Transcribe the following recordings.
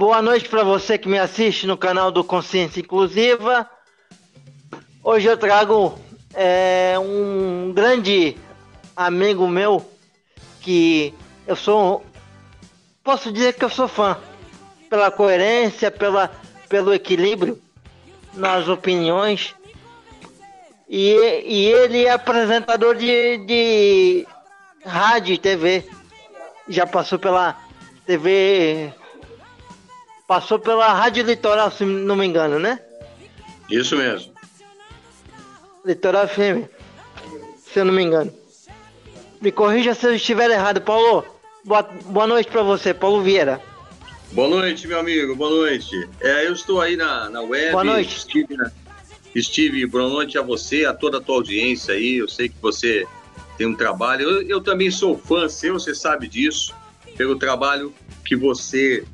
Boa noite para você que me assiste no canal do Consciência Inclusiva. Hoje eu trago é, um grande amigo meu que eu sou, posso dizer que eu sou fã pela coerência, pela, pelo equilíbrio nas opiniões. E, e ele é apresentador de, de rádio e TV. Já passou pela TV. Passou pela Rádio Litoral, se não me engano, né? Isso mesmo. Litoral FM, se eu não me engano. Me corrija se eu estiver errado, Paulo. Boa, boa noite para você, Paulo Vieira. Boa noite, meu amigo, boa noite. É, eu estou aí na, na web. Boa noite. Estive, na, Steve, boa noite a você, a toda a tua audiência aí. Eu sei que você tem um trabalho. Eu, eu também sou fã seu, você sabe disso, pelo trabalho que você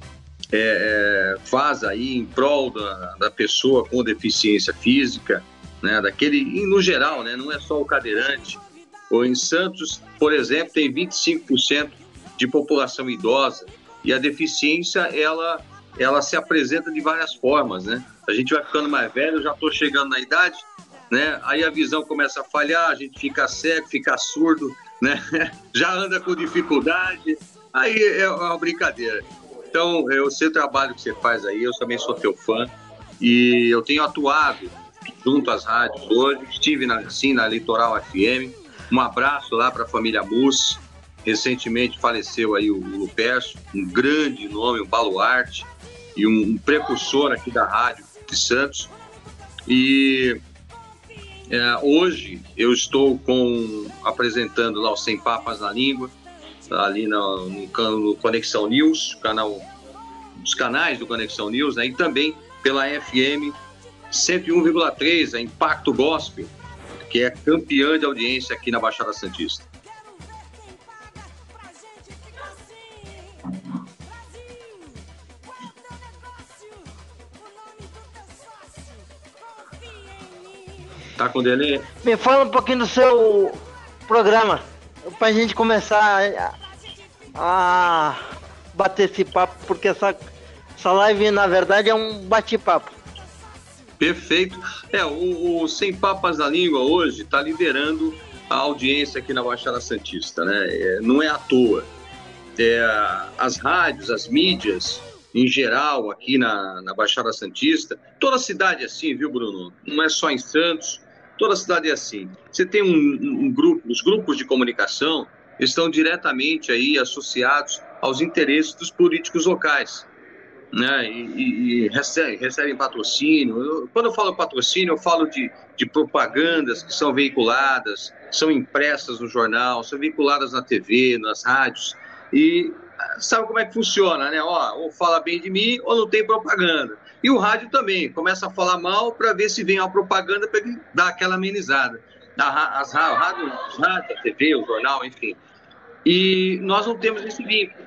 é, é, faz aí em prol da, da, pessoa com deficiência física, né? Daquele, no geral, né? Não é só o cadeirante. Ou em Santos, por exemplo, tem 25% de população idosa e a deficiência ela ela se apresenta de várias formas, né? A gente vai ficando mais velho, já estou chegando na idade, né? Aí a visão começa a falhar, a gente fica cego, fica surdo, né? Já anda com dificuldade, aí é uma brincadeira. Então, eu sei o trabalho que você faz aí, eu também sou teu fã e eu tenho atuado junto às rádios hoje, estive na, sim na Litoral FM. Um abraço lá para a família Mus, Recentemente faleceu aí o Lupercio, um grande nome, um baluarte e um, precursor aqui da rádio de Santos. E é, hoje eu estou com apresentando lá o Sem Papas na Língua, ali no, no, no Conexão News, canal, os canais do Conexão News, né, e também pela FM 101,3, a Impacto Gospel, que é campeã de audiência aqui na Baixada Santista. Tá com delay? Me fala um pouquinho do seu programa, pra gente começar a, a bater esse papo, porque essa, essa live, na verdade, é um bate-papo. Perfeito. É, o, o, Sem Papas na Língua hoje está liderando a audiência aqui na Baixada Santista, né? É, não é à toa. É, as rádios, as mídias, em geral, aqui na, na Baixada Santista, toda cidade é assim, viu, Bruno? Não é só em Santos, Toda cidade é assim. Você tem um, um grupo, os grupos de comunicação estão diretamente aí associados aos interesses dos políticos locais. Né, e, e, recebem, recebem, patrocínio. Eu, quando eu falo patrocínio, eu falo de, de, propagandas que são veiculadas, são impressas no jornal, são veiculadas na TV, nas rádios. E sabe como é que funciona, né? Ó, ou fala bem de mim ou não tem propaganda. E o rádio também, começa a falar mal para ver se vem a propaganda para dar aquela amenizada. As rádios, a TV, o jornal, enfim. E nós não temos esse vínculo.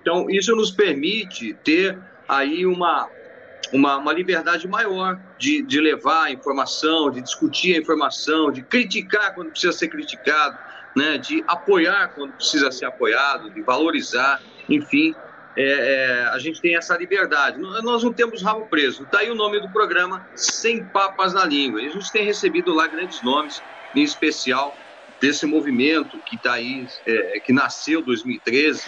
Então, isso nos permite ter aí uma, uma, uma liberdade maior de, de levar a informação, de discutir a informação, de criticar quando precisa ser criticado, né, de apoiar quando precisa ser apoiado, de valorizar, enfim é, é, a gente tem essa liberdade. Nós não temos rabo preso. Está aí o nome do programa Sem Papas na Língua. E a gente tem recebido lá grandes nomes, em especial desse movimento que está aí, é, que nasceu em 2013,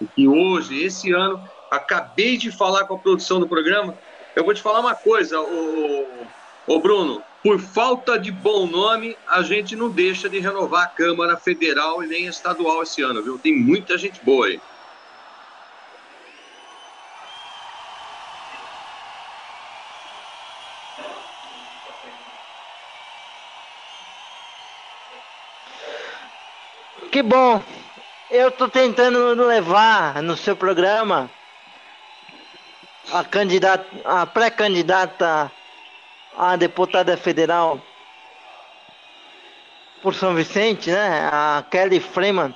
e que hoje, esse ano, acabei de falar com a produção do programa. Eu vou te falar uma coisa, o, o Bruno, por falta de bom nome, a gente não deixa de renovar a Câmara Federal e nem estadual esse ano, viu? Tem muita gente boa aí. Que bom. Eu estou tentando levar no seu programa a candidata, a pré-candidata a deputada federal por São Vicente, né? A Kelly Freeman,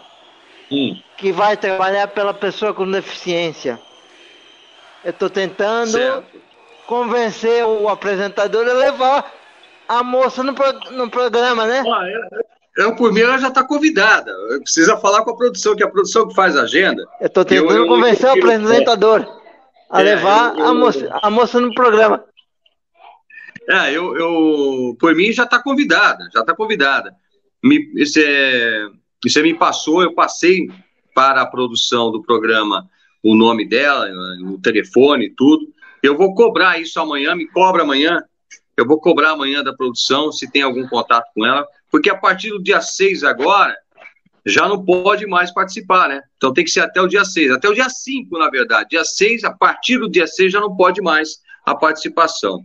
hum. que vai trabalhar pela pessoa com deficiência. Eu estou tentando certo. convencer o apresentador a levar a moça no, pro, no programa, né? Ah, é, eu, por mim, ela já está convidada. Precisa falar com a produção, que é a produção que faz a agenda. Eu estou tentando eu, convencer eu, o apresentador. a é, levar. A, moça, a moça no programa. É, eu, eu por mim já está convidada, já está convidada. Me, você, você me passou, eu passei para a produção do programa o nome dela, o telefone e tudo. Eu vou cobrar isso amanhã, me cobra amanhã. Eu vou cobrar amanhã da produção se tem algum contato com ela, porque a partir do dia 6 agora, já não pode mais participar, né? Então tem que ser até o dia 6, até o dia 5, na verdade. Dia 6, a partir do dia 6 já não pode mais a participação.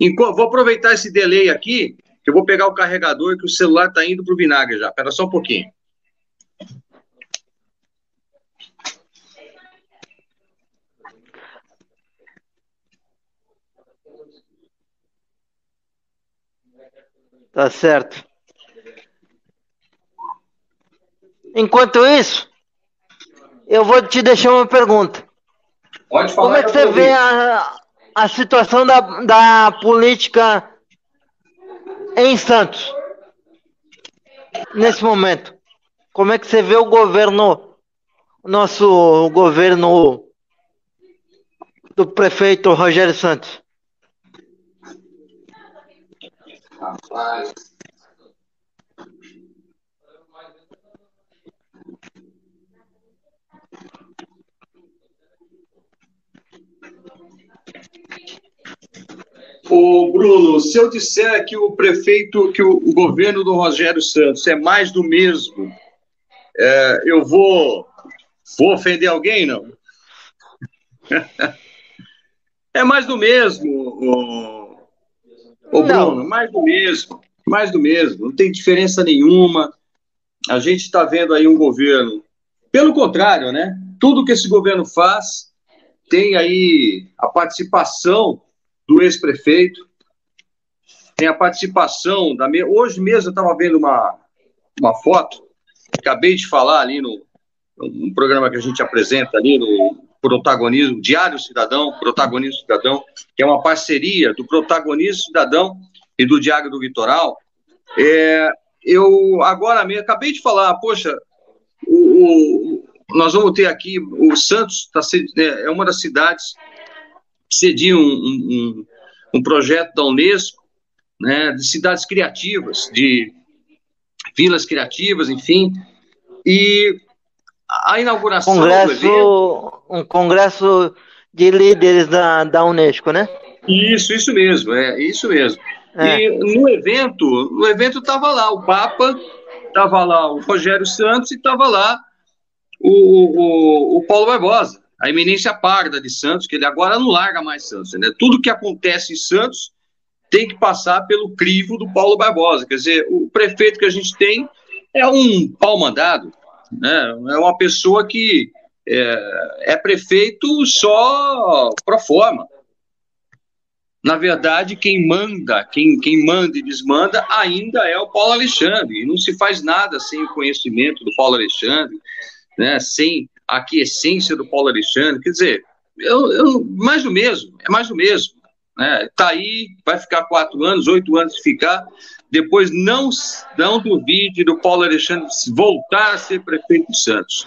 Enquanto, vou aproveitar esse delay aqui, que eu vou pegar o carregador que o celular está indo para o vinagre já. Espera só um pouquinho. Tá certo. Enquanto isso, eu vou te deixar uma pergunta. Pode falar. Como é que você vê a, a situação da, da política em Santos nesse momento? Como é que você vê o governo, nosso governo do prefeito Rogério Santos? Rapaz. O Bruno, se eu disser que o prefeito, que o, o governo do Rogério Santos é mais do mesmo, é, eu vou, vou ofender alguém, não? é mais do mesmo, o, o Bruno, mais do mesmo, mais do mesmo, não tem diferença nenhuma. A gente está vendo aí um governo, pelo contrário, né? Tudo que esse governo faz tem aí a participação do ex-prefeito, tem a participação da. Hoje mesmo eu estava vendo uma, uma foto, acabei de falar ali no um programa que a gente apresenta ali no Protagonismo, Diário Cidadão, Protagonismo Cidadão, que é uma parceria do Protagonismo Cidadão e do Diário do Litoral. É, eu agora mesmo acabei de falar, poxa, o, o, nós vamos ter aqui o Santos tá, é uma das cidades cedia um, um, um projeto da Unesco, né, de cidades criativas, de vilas criativas, enfim, e a inauguração congresso, do evento... Um congresso de líderes da, da Unesco, né? Isso, isso mesmo, é isso mesmo. É. E no evento, no evento estava lá o Papa, estava lá o Rogério Santos e estava lá o, o, o Paulo Barbosa a eminência parda de Santos, que ele agora não larga mais Santos. Né? Tudo que acontece em Santos tem que passar pelo crivo do Paulo Barbosa. Quer dizer, o prefeito que a gente tem é um pau mandado, né? é uma pessoa que é, é prefeito só pro forma. Na verdade, quem manda, quem, quem manda e desmanda ainda é o Paulo Alexandre. E não se faz nada sem o conhecimento do Paulo Alexandre, né? sem a essência do Paulo Alexandre. Quer dizer, eu, eu, mais do mesmo, é mais do mesmo. Né? Tá aí, vai ficar quatro anos, oito anos de ficar. Depois não, não duvide do Paulo Alexandre voltar a ser prefeito de Santos.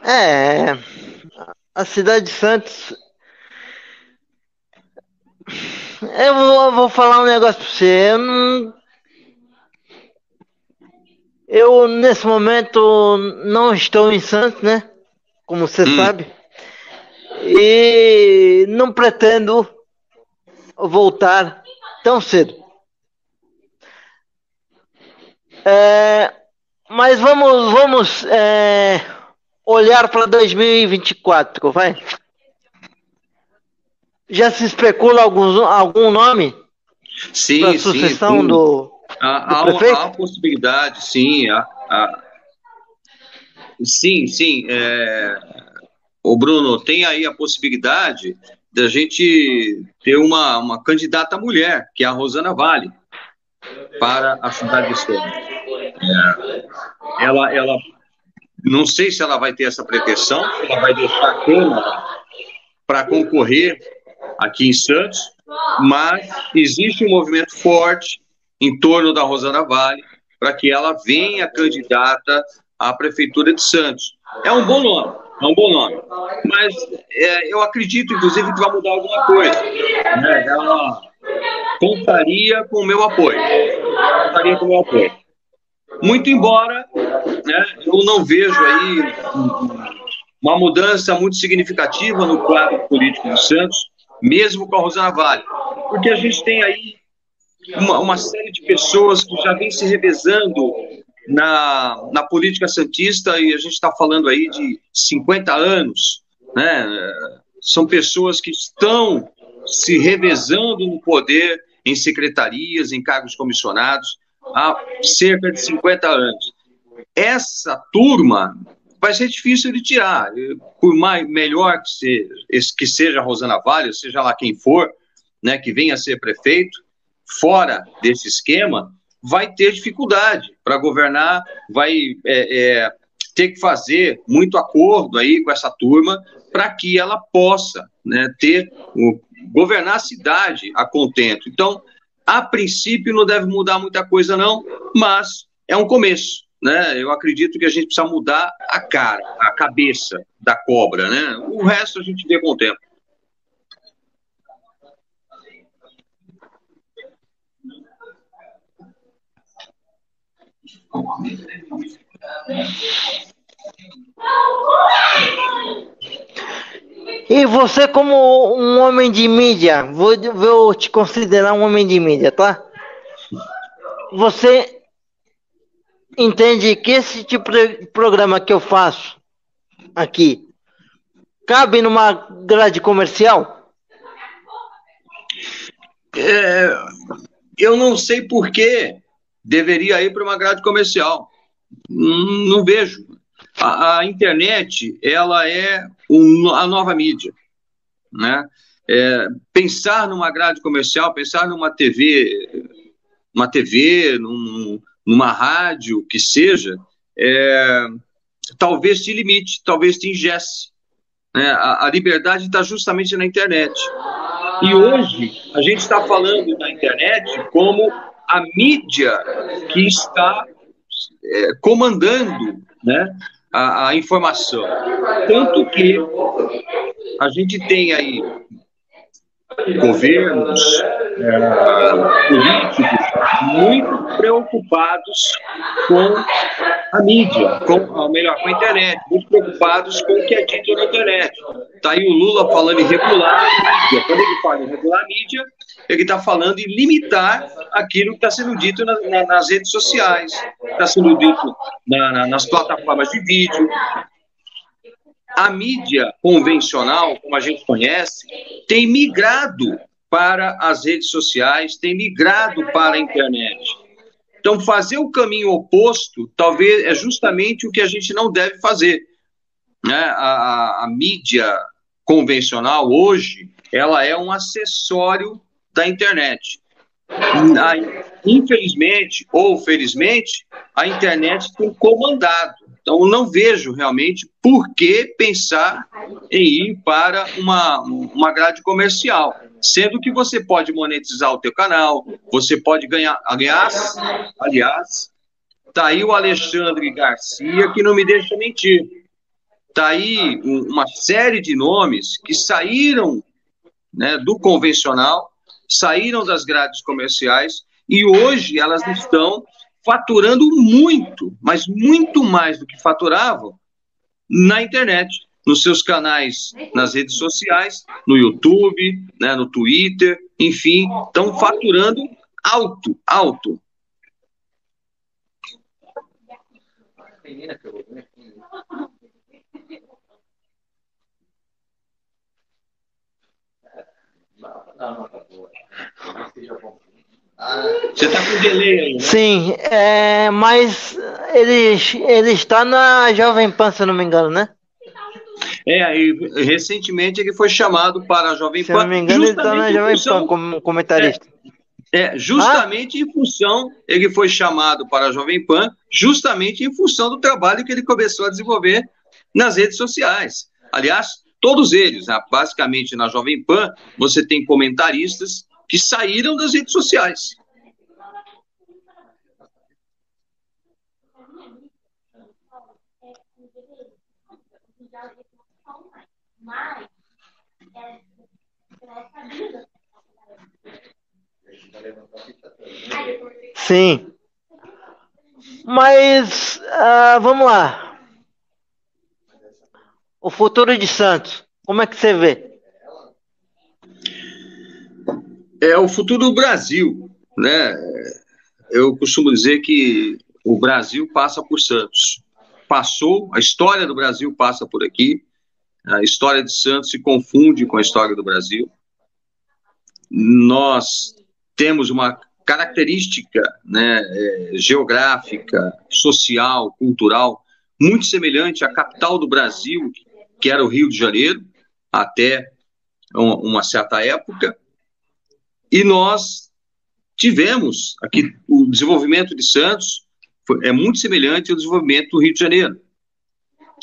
É, a cidade de Santos. Eu vou, vou falar um negócio pra você. Eu, não... eu, nesse momento, não estou em Santos, né? Como você hum. sabe. E não pretendo voltar tão cedo. É, mas vamos, vamos. É, olhar para 2024, vai? Já se especula algum, algum nome? Sim, para sucessão sim, do, há? Há, há possibilidade, sim. Há, há, sim, sim. É, o Bruno, tem aí a possibilidade da gente ter uma, uma candidata mulher, que é a Rosana Vale, para a cidade de Santos. É, ela, ela não sei se ela vai ter essa pretensão, ela vai deixar a Câmara para concorrer aqui em Santos, mas existe um movimento forte em torno da Rosana Vale para que ela venha candidata à Prefeitura de Santos. É um bom nome, é um bom nome. Mas é, eu acredito, inclusive, que vai mudar alguma coisa. Né? Ela contaria com o meu apoio. Contaria com o meu apoio. Muito embora né, eu não vejo aí uma mudança muito significativa no quadro político de Santos, mesmo com a Rosana Vale. Porque a gente tem aí uma, uma série de pessoas que já vem se revezando na, na política santista e a gente está falando aí de 50 anos, né? São pessoas que estão se revezando no poder em secretarias, em cargos comissionados há cerca de 50 anos. Essa turma vai ser difícil de tirar. Por mais melhor que seja, que seja a Rosana Vale, seja lá quem for, né, que venha a ser prefeito, fora desse esquema, vai ter dificuldade para governar, vai é, é, ter que fazer muito acordo aí com essa turma para que ela possa né, ter governar a cidade a contento. Então, a princípio não deve mudar muita coisa não, mas é um começo. Né? Eu acredito que a gente precisa mudar a cara, a cabeça da cobra. Né? O resto a gente vê com o tempo. E você, como um homem de mídia, vou, vou te considerar um homem de mídia, tá? Você entende que esse tipo de programa que eu faço aqui cabe numa grade comercial? É, eu não sei por que deveria ir para uma grade comercial. Não, não vejo. A, a, internet ela é um, a nova mídia, né? É, pensar numa grade comercial, pensar numa TV, uma TV, num, numa rádio, que seja, é, talvez te limite, talvez te ingesse. Né? A, a liberdade está justamente na internet. E hoje a gente está falando da internet como a mídia que está é, comandando né, a, a informação. Tanto que a gente tem aí governos, é, políticos muito preocupados com a mídia, com, ou melhor, com a internet, muito preocupados com o que é dito na internet. Está aí o Lula falando em regular a mídia. Quando ele fala em regular a mídia, ele está falando em limitar aquilo que está sendo dito na, na, nas redes sociais, está sendo dito na, nas plataformas de vídeo. A mídia convencional, como a gente conhece, tem migrado para as redes sociais, tem migrado para a internet. Então, fazer o caminho oposto, talvez, é justamente o que a gente não deve fazer. Né? A, a, a mídia convencional, hoje, ela é um acessório da internet. Infelizmente ou felizmente, a internet tem comandado. Então, não vejo realmente por que pensar em ir para uma, uma grade comercial. Sendo que você pode monetizar o teu canal, você pode ganhar. Aliás, aliás, tá aí o Alexandre Garcia que não me deixa mentir. Tá aí uma série de nomes que saíram né, do convencional saíram das grades comerciais e hoje elas estão faturando muito, mas muito mais do que faturavam na internet, nos seus canais, nas redes sociais, no YouTube, né, no Twitter, enfim, estão faturando alto, alto. Você está com delay aí, né? Sim, é, mas ele, ele está na Jovem Pan, se não me engano, né? É, e recentemente ele foi chamado para a Jovem Pan. Se não me engano, ele está na Jovem função, Pan como comentarista. É, é justamente ah? em função, ele foi chamado para a Jovem Pan, justamente em função do trabalho que ele começou a desenvolver nas redes sociais. Aliás, todos eles, né? basicamente na Jovem Pan, você tem comentaristas que saíram das redes sociais. Sim. Mas uh, vamos lá. O futuro de Santos, como é que você vê? É o futuro do Brasil, né? Eu costumo dizer que o Brasil passa por Santos. Passou, a história do Brasil passa por aqui. A história de Santos se confunde com a história do Brasil. Nós temos uma característica né, é, geográfica, social, cultural, muito semelhante à capital do Brasil, que era o Rio de Janeiro, até uma certa época, e nós tivemos aqui o desenvolvimento de Santos é muito semelhante ao desenvolvimento do Rio de Janeiro.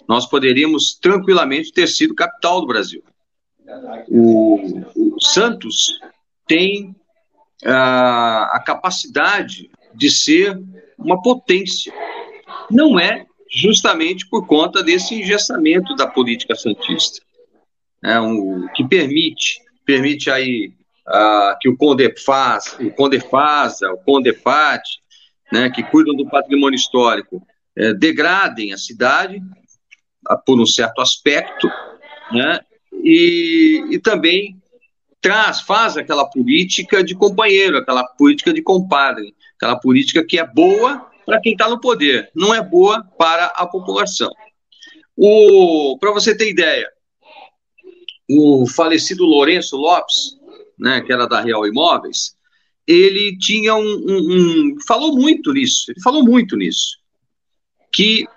Nós poderíamos tranquilamente ter sido capital do Brasil. O, o Santos tem a, a capacidade de ser uma potência. Não é justamente por conta desse engessamento da política santista, é um, que permite, permite aí uh, que o Condefaz, o Condefasa, o Condefat, né, que cuidam do patrimônio histórico, é, degradem a cidade uh, por um certo aspecto, né, e, e também traz, faz aquela política de companheiro, aquela política de compadre, aquela política que é boa para quem está no poder, não é boa para a população. Para você ter ideia, o falecido Lourenço Lopes, né, que era da Real Imóveis, ele tinha um, um, um, falou muito nisso, ele falou muito nisso, que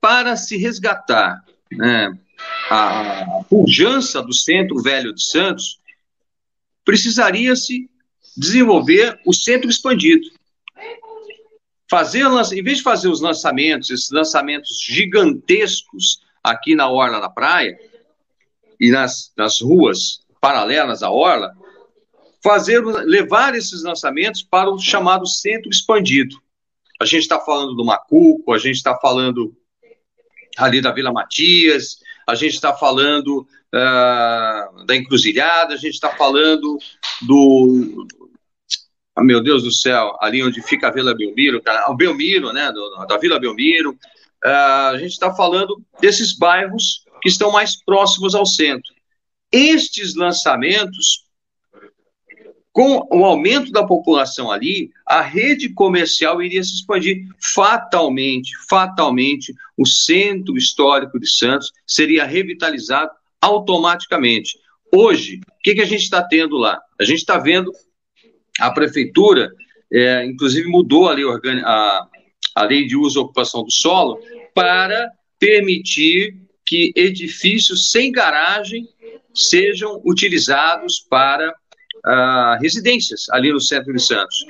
para se resgatar né, a pujança do centro velho de Santos, precisaria-se desenvolver o centro expandido. Fazer, em vez de fazer os lançamentos, esses lançamentos gigantescos aqui na Orla da Praia e nas, nas ruas paralelas à Orla, fazer, levar esses lançamentos para o chamado centro expandido. A gente está falando do Macuco, a gente está falando ali da Vila Matias, a gente está falando uh, da encruzilhada, a gente está falando do. Oh, meu Deus do céu, ali onde fica a Vila Belmiro, o Belmiro, né, do, da Vila Belmiro. Uh, a gente está falando desses bairros que estão mais próximos ao centro. Estes lançamentos com o aumento da população ali, a rede comercial iria se expandir. Fatalmente, fatalmente, o centro histórico de Santos seria revitalizado automaticamente. Hoje, o que, que a gente está tendo lá? A gente está vendo a prefeitura, é, inclusive mudou ali a, a lei de uso e ocupação do solo para permitir que edifícios sem garagem sejam utilizados para uh, residências ali no centro de Santos.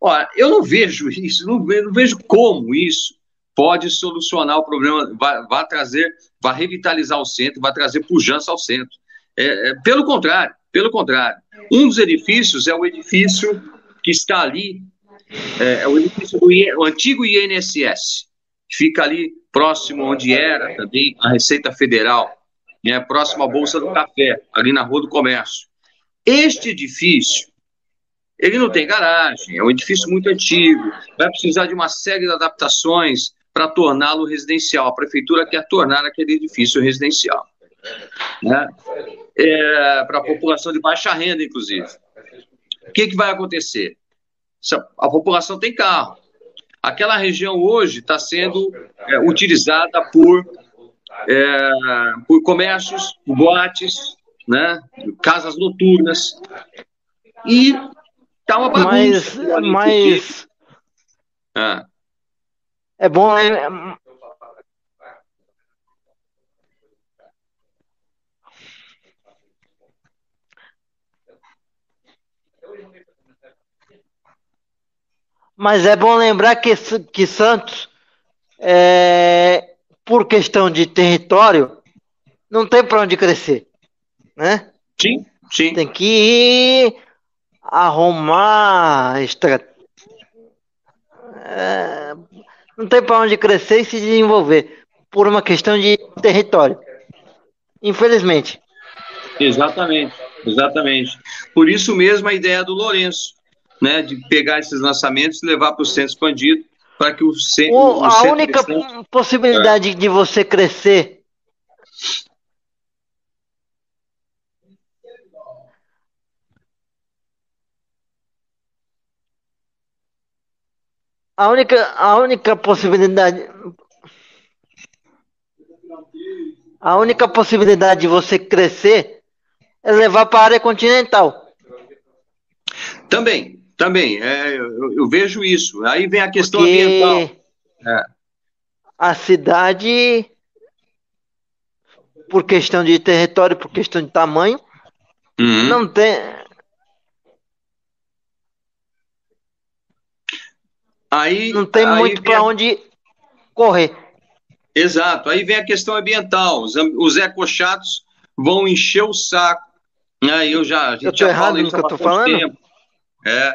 Olha, eu não vejo isso, não vejo, não vejo como isso pode solucionar o problema, vai, vai, trazer, vai revitalizar o centro, vai trazer pujança ao centro. É, é, pelo contrário, pelo contrário. Um dos edifícios é o edifício que está ali, é, é o edifício do o antigo INSS, que fica ali próximo onde era também a Receita Federal, né, próximo à Bolsa do Café, ali na Rua do Comércio. Este edifício, ele não tem garagem, é um edifício muito antigo, vai precisar de uma série de adaptações para torná-lo residencial. A prefeitura quer tornar aquele edifício residencial. Né? É, para a população de baixa renda, inclusive. O que, que vai acontecer? A população tem carro. Aquela região hoje está sendo é, utilizada por, é, por comércios, boates, né? Casas noturnas. E tá uma bagunça. Mas, mas ah. é bom. Né? Mas é bom lembrar que, que Santos, é, por questão de território, não tem para onde crescer, né? Sim, sim. Tem que arrumar estratégia. É, não tem para onde crescer e se desenvolver por uma questão de território. Infelizmente. Exatamente, exatamente. Por isso mesmo a ideia do Lourenço, né, de pegar esses lançamentos e levar para o centro expandido para que o, centro, o, a única possibilidade é. de você crescer a única a única possibilidade a única possibilidade de você crescer é levar para a área continental. Também, também, é, eu, eu, vejo isso. Aí vem a questão Porque ambiental. É. A cidade, por questão de território, por questão de tamanho, uhum. não tem. Aí, não tem aí muito para a... onde correr. Exato. Aí vem a questão ambiental. Os, os ecochatos vão encher o saco. Né? Eu já, a gente eu já errado no que eu tô falando? Tempo. É,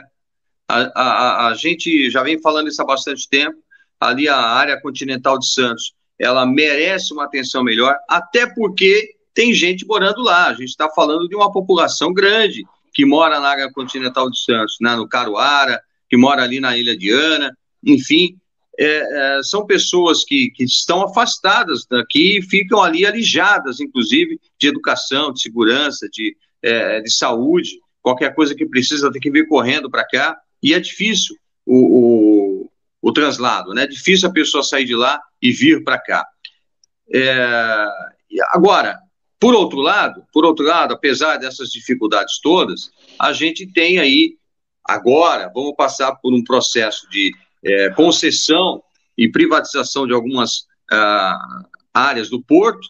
a, a, a gente já vem falando isso há bastante tempo. Ali a área continental de Santos, ela merece uma atenção melhor, até porque tem gente morando lá. A gente está falando de uma população grande que mora na área continental de Santos, né, no Caruara, que mora ali na Ilha de Ana, enfim, é, é, são pessoas que, que estão afastadas daqui e ficam ali alijadas, inclusive, de educação, de segurança, de, é, de saúde qualquer coisa que precisa tem que vir correndo para cá, e é difícil o, o, o, translado, né? É difícil a pessoa sair de lá e vir para cá. É, agora, por outro lado, por outro lado, apesar dessas dificuldades todas, a gente tem aí agora, vamos passar por um processo de é, concessão e privatização de algumas ah, áreas do porto,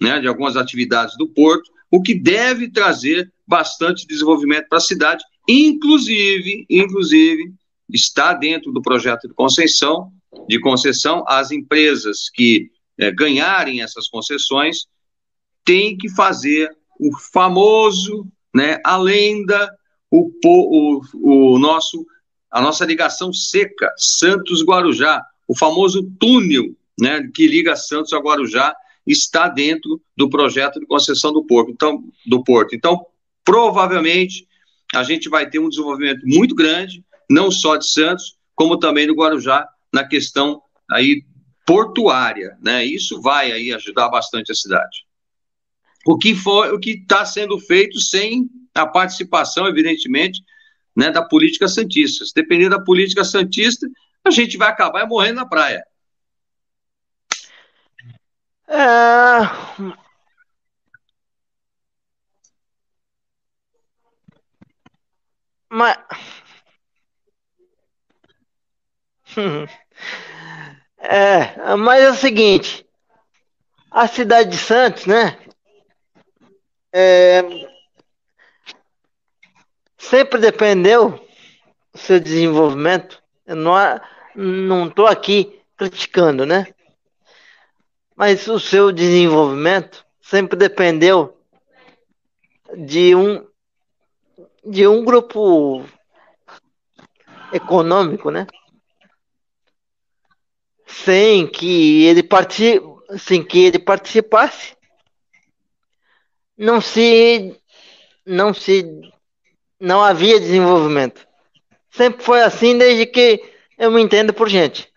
né, de algumas atividades do porto, o que deve trazer bastante desenvolvimento para a cidade, inclusive, inclusive, está dentro do projeto de concessão, de concessão, as empresas que é, ganharem essas concessões têm que fazer o famoso, né, a lenda, o, o, o nosso, a nossa ligação seca, Santos-Guarujá, o famoso túnel né, que liga Santos a Guarujá, está dentro do projeto de concessão do porto. Então, do porto. Então, provavelmente a gente vai ter um desenvolvimento muito grande, não só de Santos, como também do Guarujá na questão aí portuária, né? Isso vai aí ajudar bastante a cidade. O que foi, o que está sendo feito sem a participação, evidentemente, né, da política santista. Se depender da política santista, a gente vai acabar morrendo na praia. É... Mas. é, mas é o seguinte: a cidade de Santos, né? É, sempre dependeu do seu desenvolvimento. Eu não, estou aqui criticando, né? Mas o seu desenvolvimento sempre dependeu de um de um grupo econômico, né? Sem que ele participe, sem que ele participasse, não se não se não havia desenvolvimento. Sempre foi assim desde que eu me entendo por gente.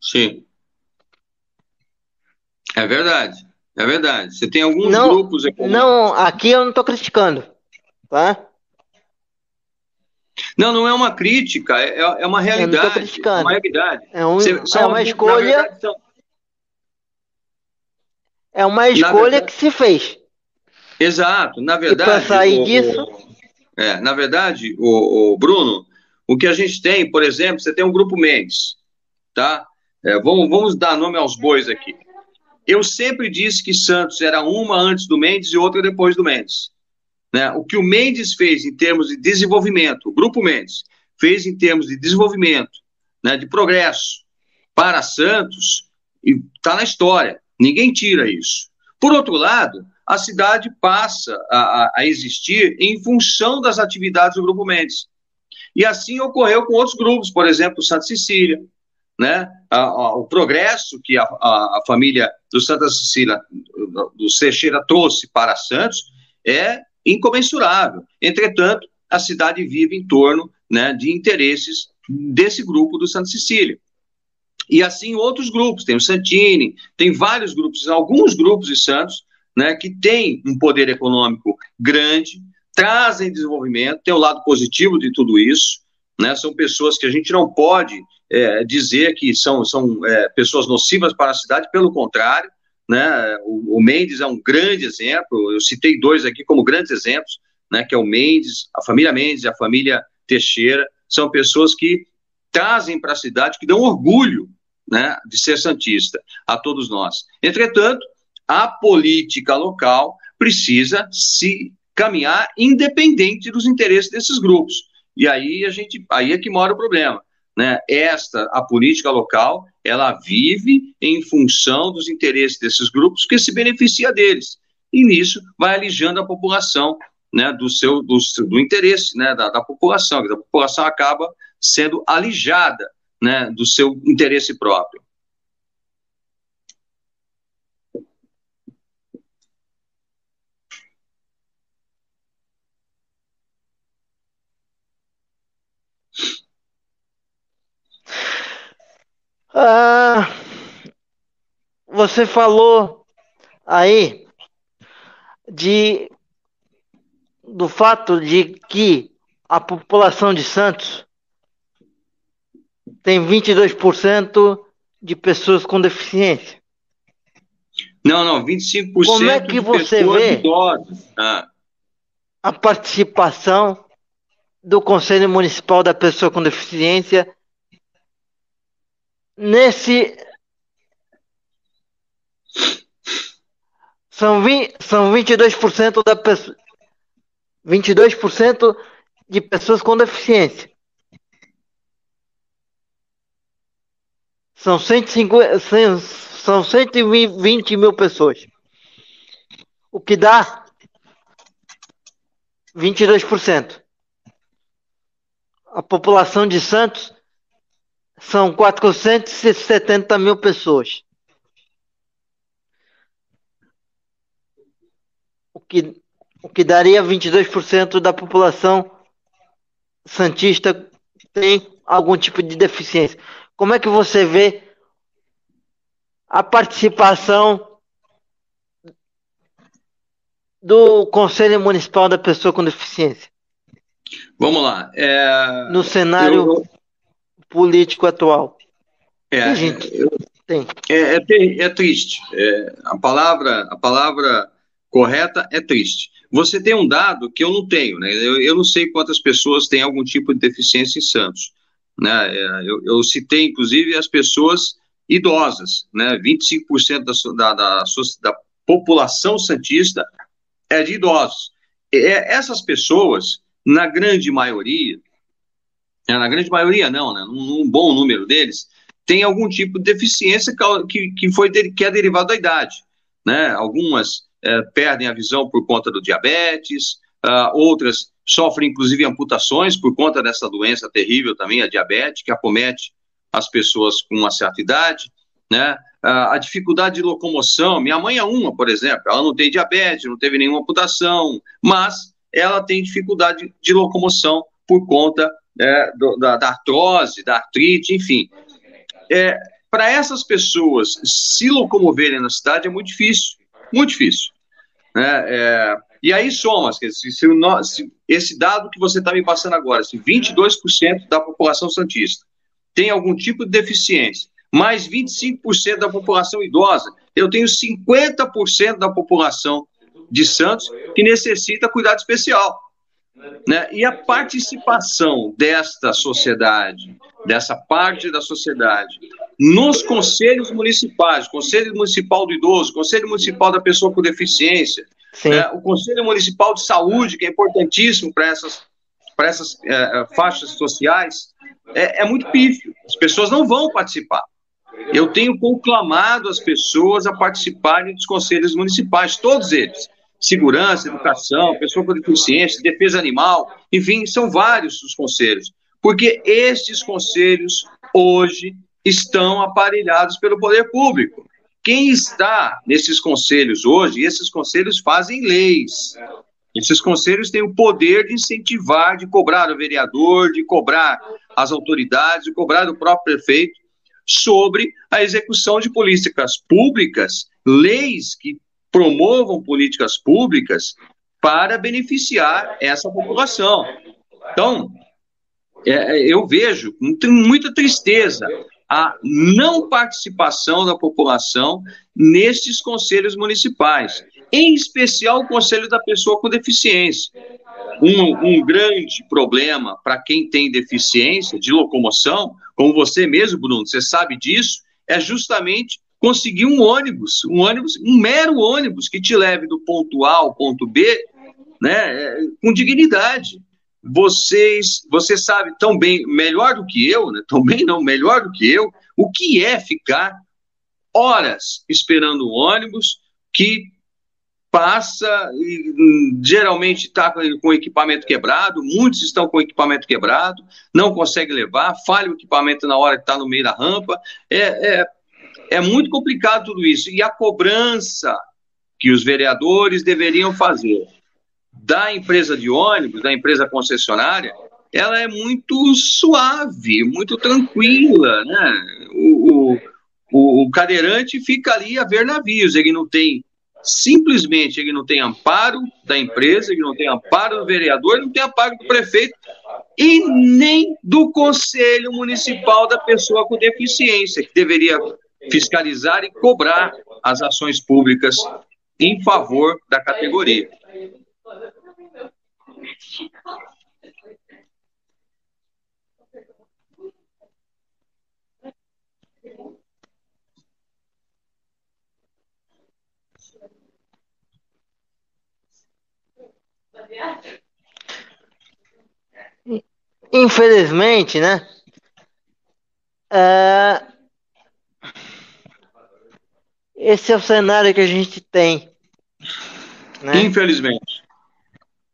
Sim. É verdade. É verdade. Você tem alguns não, grupos econômicos. Não, aqui eu não estou criticando, tá? Não, não é uma crítica, é, é uma realidade. É uma realidade. É, um, é uma escolha. Verdade, são... É uma escolha verdade, que se fez. Exato. Na verdade. para sair o, disso. É, na verdade, o, o, Bruno, o que a gente tem, por exemplo, você tem um grupo Mendes, tá? É, vamos, vamos dar nome aos bois aqui. Eu sempre disse que Santos era uma antes do Mendes e outra depois do Mendes. Né? O que o Mendes fez em termos de desenvolvimento, o Grupo Mendes fez em termos de desenvolvimento, né, de progresso para Santos, está na história. Ninguém tira isso. Por outro lado, a cidade passa a, a, existir em função das atividades do Grupo Mendes. E assim ocorreu com outros grupos, por exemplo, Santa Cecília, né? o progresso que a, a, família do Santa Cecília, do Seixeira trouxe para Santos é incomensurável. Entretanto, a cidade vive em torno né, de interesses desse grupo do Santa Cecília. E assim outros grupos, tem o Santini, tem vários grupos, alguns grupos de Santos, né, que têm um poder econômico grande, trazem desenvolvimento, tem o lado positivo de tudo isso, né, são pessoas que a gente não pode é, dizer que são, são é, pessoas nocivas para a cidade, pelo contrário, né, o, o, Mendes é um grande exemplo, eu citei dois aqui como grandes exemplos, né, que é o Mendes, a família Mendes e a família Teixeira, são pessoas que trazem para a cidade, que dão orgulho né, de ser santista a todos nós. Entretanto, a política local precisa se caminhar independente dos interesses desses grupos. E aí a gente, aí é que mora o problema. Né? Esta, a política local, ela vive em função dos interesses desses grupos que se beneficia deles. E nisso vai alijando a população né, do seu do, do interesse né, da, da população. A população acaba sendo alijada né, do seu interesse próprio. Ah, você falou aí de do fato de que a população de Santos tem 22% de pessoas com deficiência. Não, não, 25% Como é que você vê ah. a participação do Conselho Municipal da Pessoa com Deficiência nesse são 20, são 22% da pessoa 22% de pessoas com deficiência. São 150 são 120 mil pessoas. O que dá 22%. A população de Santos são 470 mil pessoas. O que, o que daria 22% da população santista tem algum tipo de deficiência. Como é que você vê a participação do Conselho Municipal da Pessoa com Deficiência? Vamos lá. É... No cenário eu político atual. É, gente eu, tem. É, é, é triste. É, a, palavra, a palavra correta é triste. Você tem um dado que eu não tenho, né? Eu, eu não sei quantas pessoas têm algum tipo de deficiência em Santos. Né? É, eu, eu citei, inclusive, as pessoas idosas, né? 25% da, da, da, da população santista é de idosos. É, essas pessoas, na grande maioria, é, na grande maioria não, né, num, bom número deles, tem algum tipo de deficiência que, que, foi, que é derivado da idade. Né? Algumas é, perdem a visão por conta do diabetes, uh, outras sofrem inclusive amputações por conta dessa doença terrível também, a diabetes, que acomete as pessoas com uma certa idade, né? Uh, a dificuldade de locomoção, minha mãe é uma, por exemplo, ela não tem diabetes, não teve nenhuma amputação, mas ela tem dificuldade de locomoção por conta é, do, da, da, artrose, da artrite, enfim. É, Para essas pessoas se locomoverem na cidade é muito difícil, muito difícil. Né? É, e aí soma, se, se, se, esse dado que você está me passando agora, se 22% da população santista tem algum tipo de deficiência, mais 25% da população idosa, eu tenho 50% da população de Santos que necessita cuidado especial. Né? E a participação desta sociedade, dessa parte da sociedade, nos conselhos municipais, Conselho Municipal do Idoso, Conselho Municipal da Pessoa com Deficiência, né? o Conselho Municipal de Saúde, que é importantíssimo para essas, para essas é, faixas sociais, é, é muito pífio. As pessoas não vão participar. eu tenho conclamado as pessoas a participarem dos conselhos municipais, todos eles. Segurança, educação, pessoa com deficiência, defesa animal, enfim, são vários os conselhos. Porque estes conselhos, hoje, estão aparelhados pelo poder público. Quem está nesses conselhos hoje, esses conselhos fazem leis. Esses conselhos têm o poder de incentivar, de cobrar o vereador, de cobrar as autoridades, de cobrar o próprio prefeito sobre a execução de políticas públicas, leis que promovam políticas públicas para beneficiar essa população. Então, é, eu vejo com muita tristeza a não participação da população nestes conselhos municipais, em especial o Conselho da Pessoa com Deficiência. Um, um grande problema para quem tem deficiência de locomoção, como você mesmo, Bruno, você sabe disso, é justamente conseguir um ônibus, um ônibus, um mero ônibus que te leve do ponto A ao ponto B, né, com dignidade vocês, você sabe tão bem, melhor do que eu, né? tão bem não, melhor do que eu, o que é ficar horas esperando um ônibus que passa e hum, geralmente está com equipamento quebrado, muitos estão com equipamento quebrado, não consegue levar, falha o equipamento na hora que está no meio da rampa, é, é, é muito complicado tudo isso. E a cobrança que os vereadores deveriam fazer da empresa de ônibus, da empresa concessionária, ela é muito suave, muito tranquila, né? O, o, o cadeirante fica ali a ver navios, ele não tem simplesmente ele não tem amparo da empresa, ele não tem amparo do vereador, ele não tem amparo do prefeito e nem do conselho municipal da pessoa com deficiência, que deveria fiscalizar e cobrar as ações públicas em favor da categoria. Infelizmente, né? É... Esse é o cenário que a gente tem. Né? Infelizmente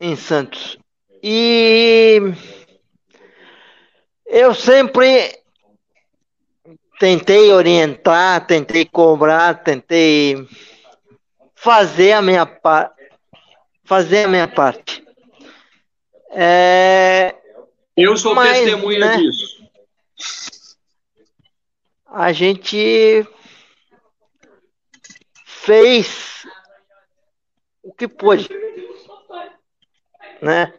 em Santos. E eu sempre tentei orientar, tentei cobrar, tentei fazer a minha parte, fazer a minha parte. É, eu sou mas, testemunha né, disso. A gente fez o que pôde né?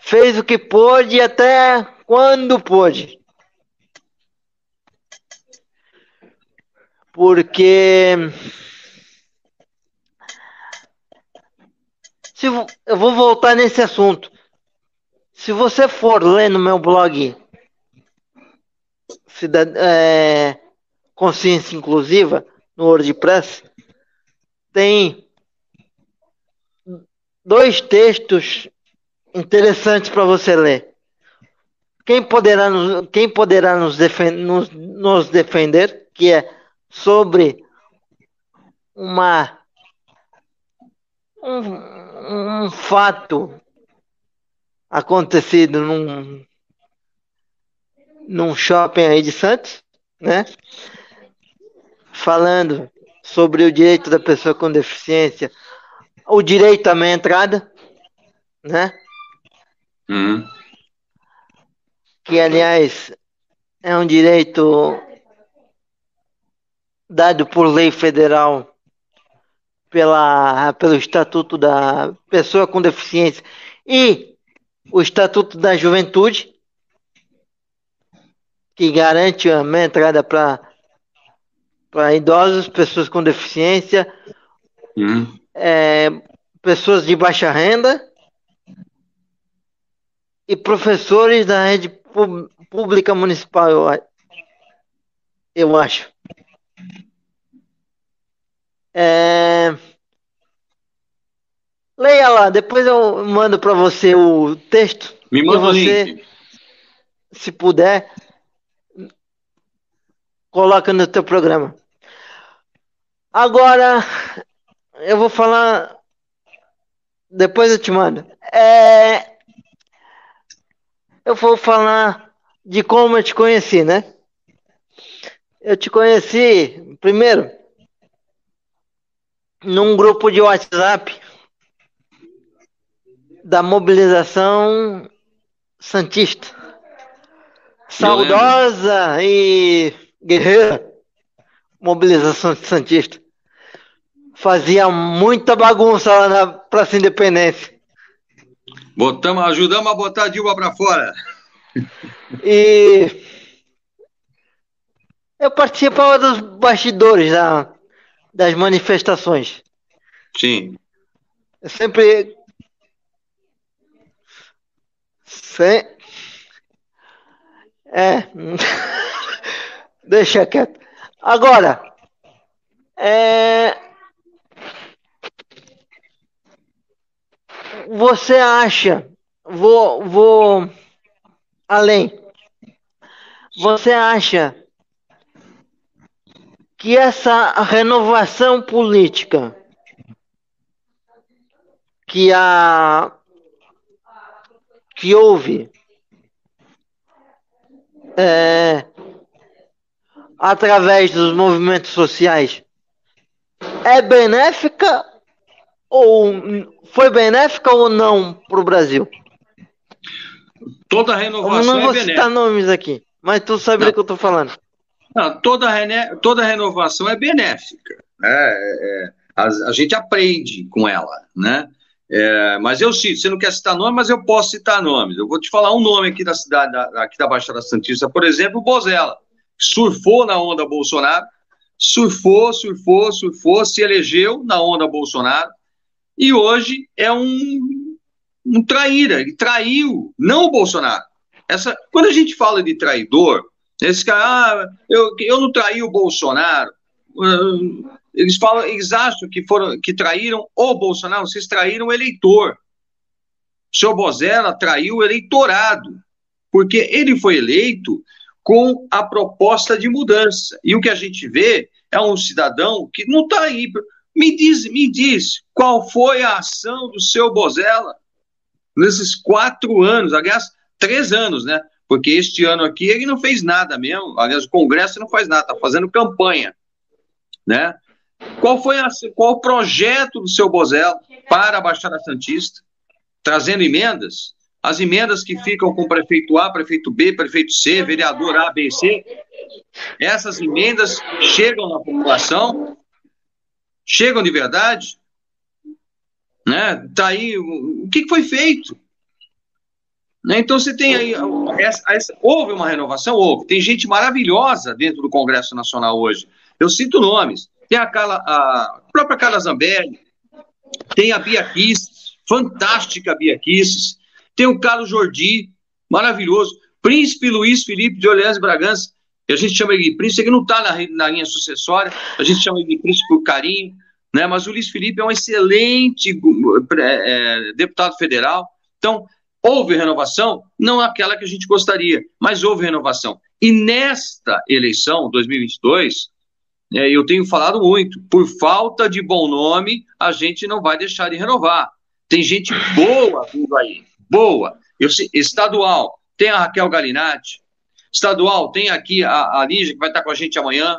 Fez o que pôde até quando pôde. Porque se eu vou voltar nesse assunto. Se você for ler no meu blog Cidad é, Consciência Inclusiva no WordPress, tem dois textos interessantes para você ler. Quem poderá, nos, quem poderá nos, nos, nos defender, que é sobre uma um, um fato acontecido num, num shopping aí de Santos, né? Falando sobre o direito da pessoa com deficiência o direito à minha entrada, né? Uhum. Que, aliás, é um direito dado por lei federal pela, pelo Estatuto da Pessoa com Deficiência e o Estatuto da Juventude, que garante a minha entrada para idosos, pessoas com deficiência, uhum é, pessoas de baixa renda e professores da rede pública municipal, eu, eu acho. É... Leia lá, depois eu mando para você o texto. Me manda você, link. Se puder, coloca no teu programa. Agora, eu vou falar. Depois eu te mando. É, eu vou falar de como eu te conheci, né? Eu te conheci, primeiro, num grupo de WhatsApp da mobilização Santista. Saudosa e guerreira mobilização Santista. Fazia muita bagunça lá na Praça Independência. Botamos, ajudamos a botar a Dilma para fora. E eu participava dos bastidores da, das manifestações. Sim. Eu sempre. Sem... É. Deixa quieto. Agora, é... você acha, vou, vou além, você acha que essa renovação política que a que houve é, através dos movimentos sociais é benéfica ou foi benéfica ou não para o Brasil? Toda renovação Eu não vou é citar nomes aqui, mas tu sabe não. do que eu estou falando. Não, toda, toda renovação é benéfica. Né? É, é, a, a, gente aprende com ela, né? É, mas eu cito, você não quer citar nome, mas eu posso citar nomes. Eu vou te falar um nome aqui da cidade, da, aqui da Baixada Santista, por exemplo, o Bozella. Surfou na onda Bolsonaro, surfou, surfou, surfou, se elegeu na onda Bolsonaro e hoje é um, um traíra, ele traiu, não o Bolsonaro. Essa, quando a gente fala de traidor, esse cara, ah, eu, eu não traí o Bolsonaro. Eles falam, eles acham que foram que traíram o Bolsonaro, vocês traíram o eleitor. O senhor Bozella traiu o eleitorado, porque ele foi eleito com a proposta de mudança. E o que a gente vê é um cidadão que não está aí. Me diz, me diz, qual foi a ação do seu Bozella nesses quatro anos, aliás, três anos, né? Porque este ano aqui ele não fez nada mesmo. Aliás, o Congresso não faz nada, está fazendo campanha, né? Qual foi a, qual o projeto do seu Bozella para a Baixada Santista, trazendo emendas? As emendas que ficam com prefeito A, prefeito B, prefeito C, vereador A, B, C, essas emendas chegam na população, chegam de verdade, né? Tá aí o que foi feito? Né? Então você tem aí essa, essa, houve uma renovação, houve. Tem gente maravilhosa dentro do Congresso Nacional hoje. Eu cito nomes. Tem a, Carla, a própria Carla Zambelli, tem a Bia Kisses, fantástica Bia Kisses, tem o Carlos Jordi, maravilhoso, Príncipe Luiz Felipe de Orleans Bragança, que a gente chama ele de príncipe, que não está na, na, linha sucessória, a gente chama ele de príncipe por carinho, né? mas o Luiz Felipe é um excelente é, deputado federal. Então, houve renovação, não aquela que a gente gostaria, mas houve renovação. E nesta eleição, 2022, é, eu tenho falado muito, por falta de bom nome, a gente não vai deixar de renovar. Tem gente boa vindo aí, boa. Eu, estadual, tem a Raquel Galinatti. Estadual, tem aqui a, a Lígia, que vai estar com a gente amanhã.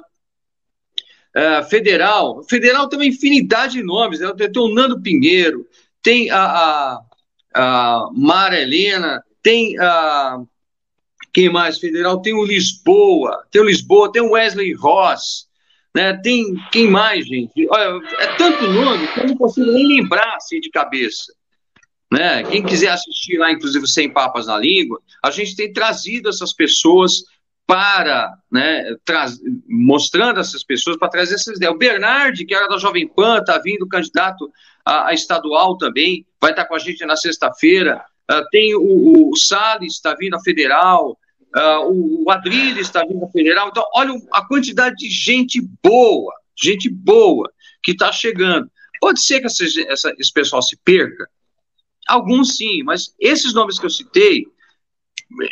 É, federal, federal tem uma infinidade de nomes. Né? Tem o Nando Pinheiro, tem a, a, a Mara Helena, tem a. Quem mais? Federal, tem o Lisboa, tem o Lisboa, tem o Wesley Ross, né? Tem quem mais, gente? Olha, é tanto nome que eu não consigo nem lembrar assim de cabeça. Né? Quem quiser assistir lá, inclusive, Sem Papas na Língua, a gente tem trazido essas pessoas para, né, mostrando essas pessoas para trazer essas ideias. O Bernard, que era da Jovem Pan, está vindo candidato a, a, estadual também, vai estar tá com a gente na sexta-feira. Uh, tem o, o Salles, está vindo a federal. Uh, o, o Adriles está vindo a federal. Então, olha a quantidade de gente boa, gente boa, que está chegando. Pode ser que essa, essa, esse pessoal se perca? Alguns sim, mas esses nomes que eu citei,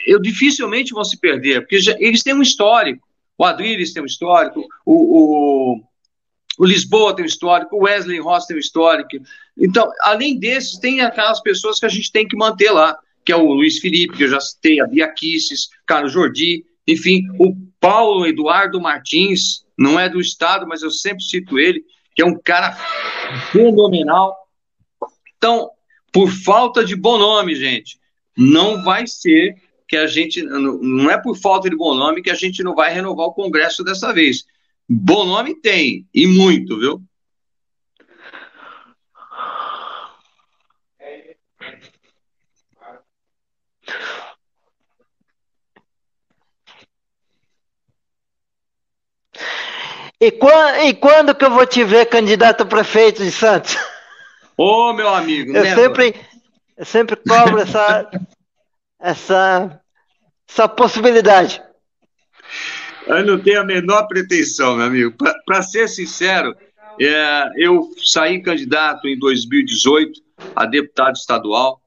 eu dificilmente vão se perder, porque já, eles têm um histórico. O Adriles tem um histórico, o, o, o Lisboa tem um histórico, o Wesley Ross tem um histórico. Então, além desses, tem aquelas pessoas que a gente tem que manter lá, que é o Luiz Felipe, que eu já citei, a Bia Kisses, Carlos Jordi, enfim, o Paulo Eduardo Martins, não é do Estado, mas eu sempre cito ele, que é um cara fenomenal. Então, por falta de bom nome, gente, não vai ser que a gente, não é por falta de bom nome que a gente não vai renovar o Congresso dessa vez. Bom nome tem, e muito, viu? E, quando, e quando que eu vou te ver candidato a prefeito de Santos? Ô, oh, meu amigo, eu sempre, eu sempre cobro essa, essa, essa possibilidade. Eu não tenho a menor pretensão, meu amigo. Para ser sincero, é, eu saí candidato em 2018 a deputado estadual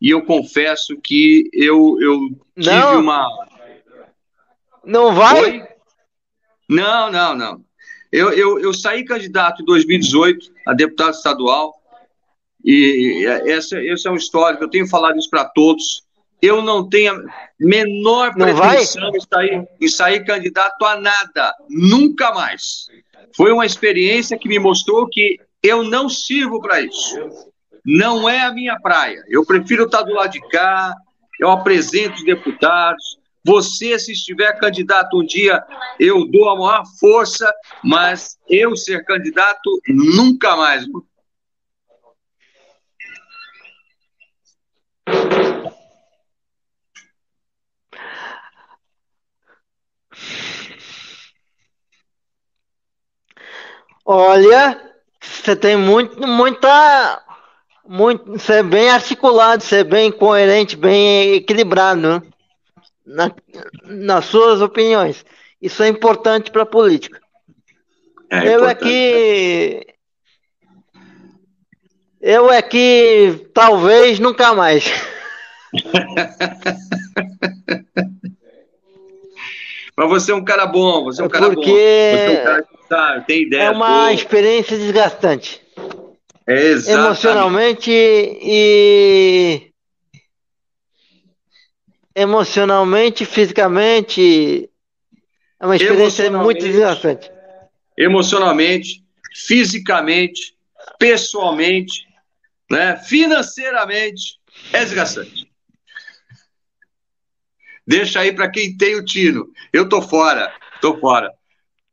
e eu confesso que eu, eu tive não, uma. Não vai? Oi? Não, não, não. Eu, eu, eu saí candidato em 2018 a deputado estadual, e essa, esse é um histórico, eu tenho falado isso para todos. Eu não tenho a menor pretensão em sair, em sair candidato a nada, nunca mais. Foi uma experiência que me mostrou que eu não sirvo para isso. Não é a minha praia. Eu prefiro estar do lado de cá, eu apresento os deputados, você, se estiver candidato um dia, eu dou a maior força, mas eu ser candidato, nunca mais. Olha, você tem muito, muita, muito, você é bem articulado, você é bem coerente, bem equilibrado. Né? na, nas suas opiniões. Isso é importante para a política. É eu é que. Eu é que talvez nunca mais. Mas você é um cara bom, você é um cara Porque bom. Você é um cara que sabe, tem ideia. É uma boa. experiência desgastante. É exatamente. Emocionalmente e emocionalmente, fisicamente, é uma experiência muito desgastante. Emocionalmente, fisicamente, pessoalmente, né, financeiramente, é desgastante. Deixa aí para quem tem o tino. Eu tô fora, tô fora.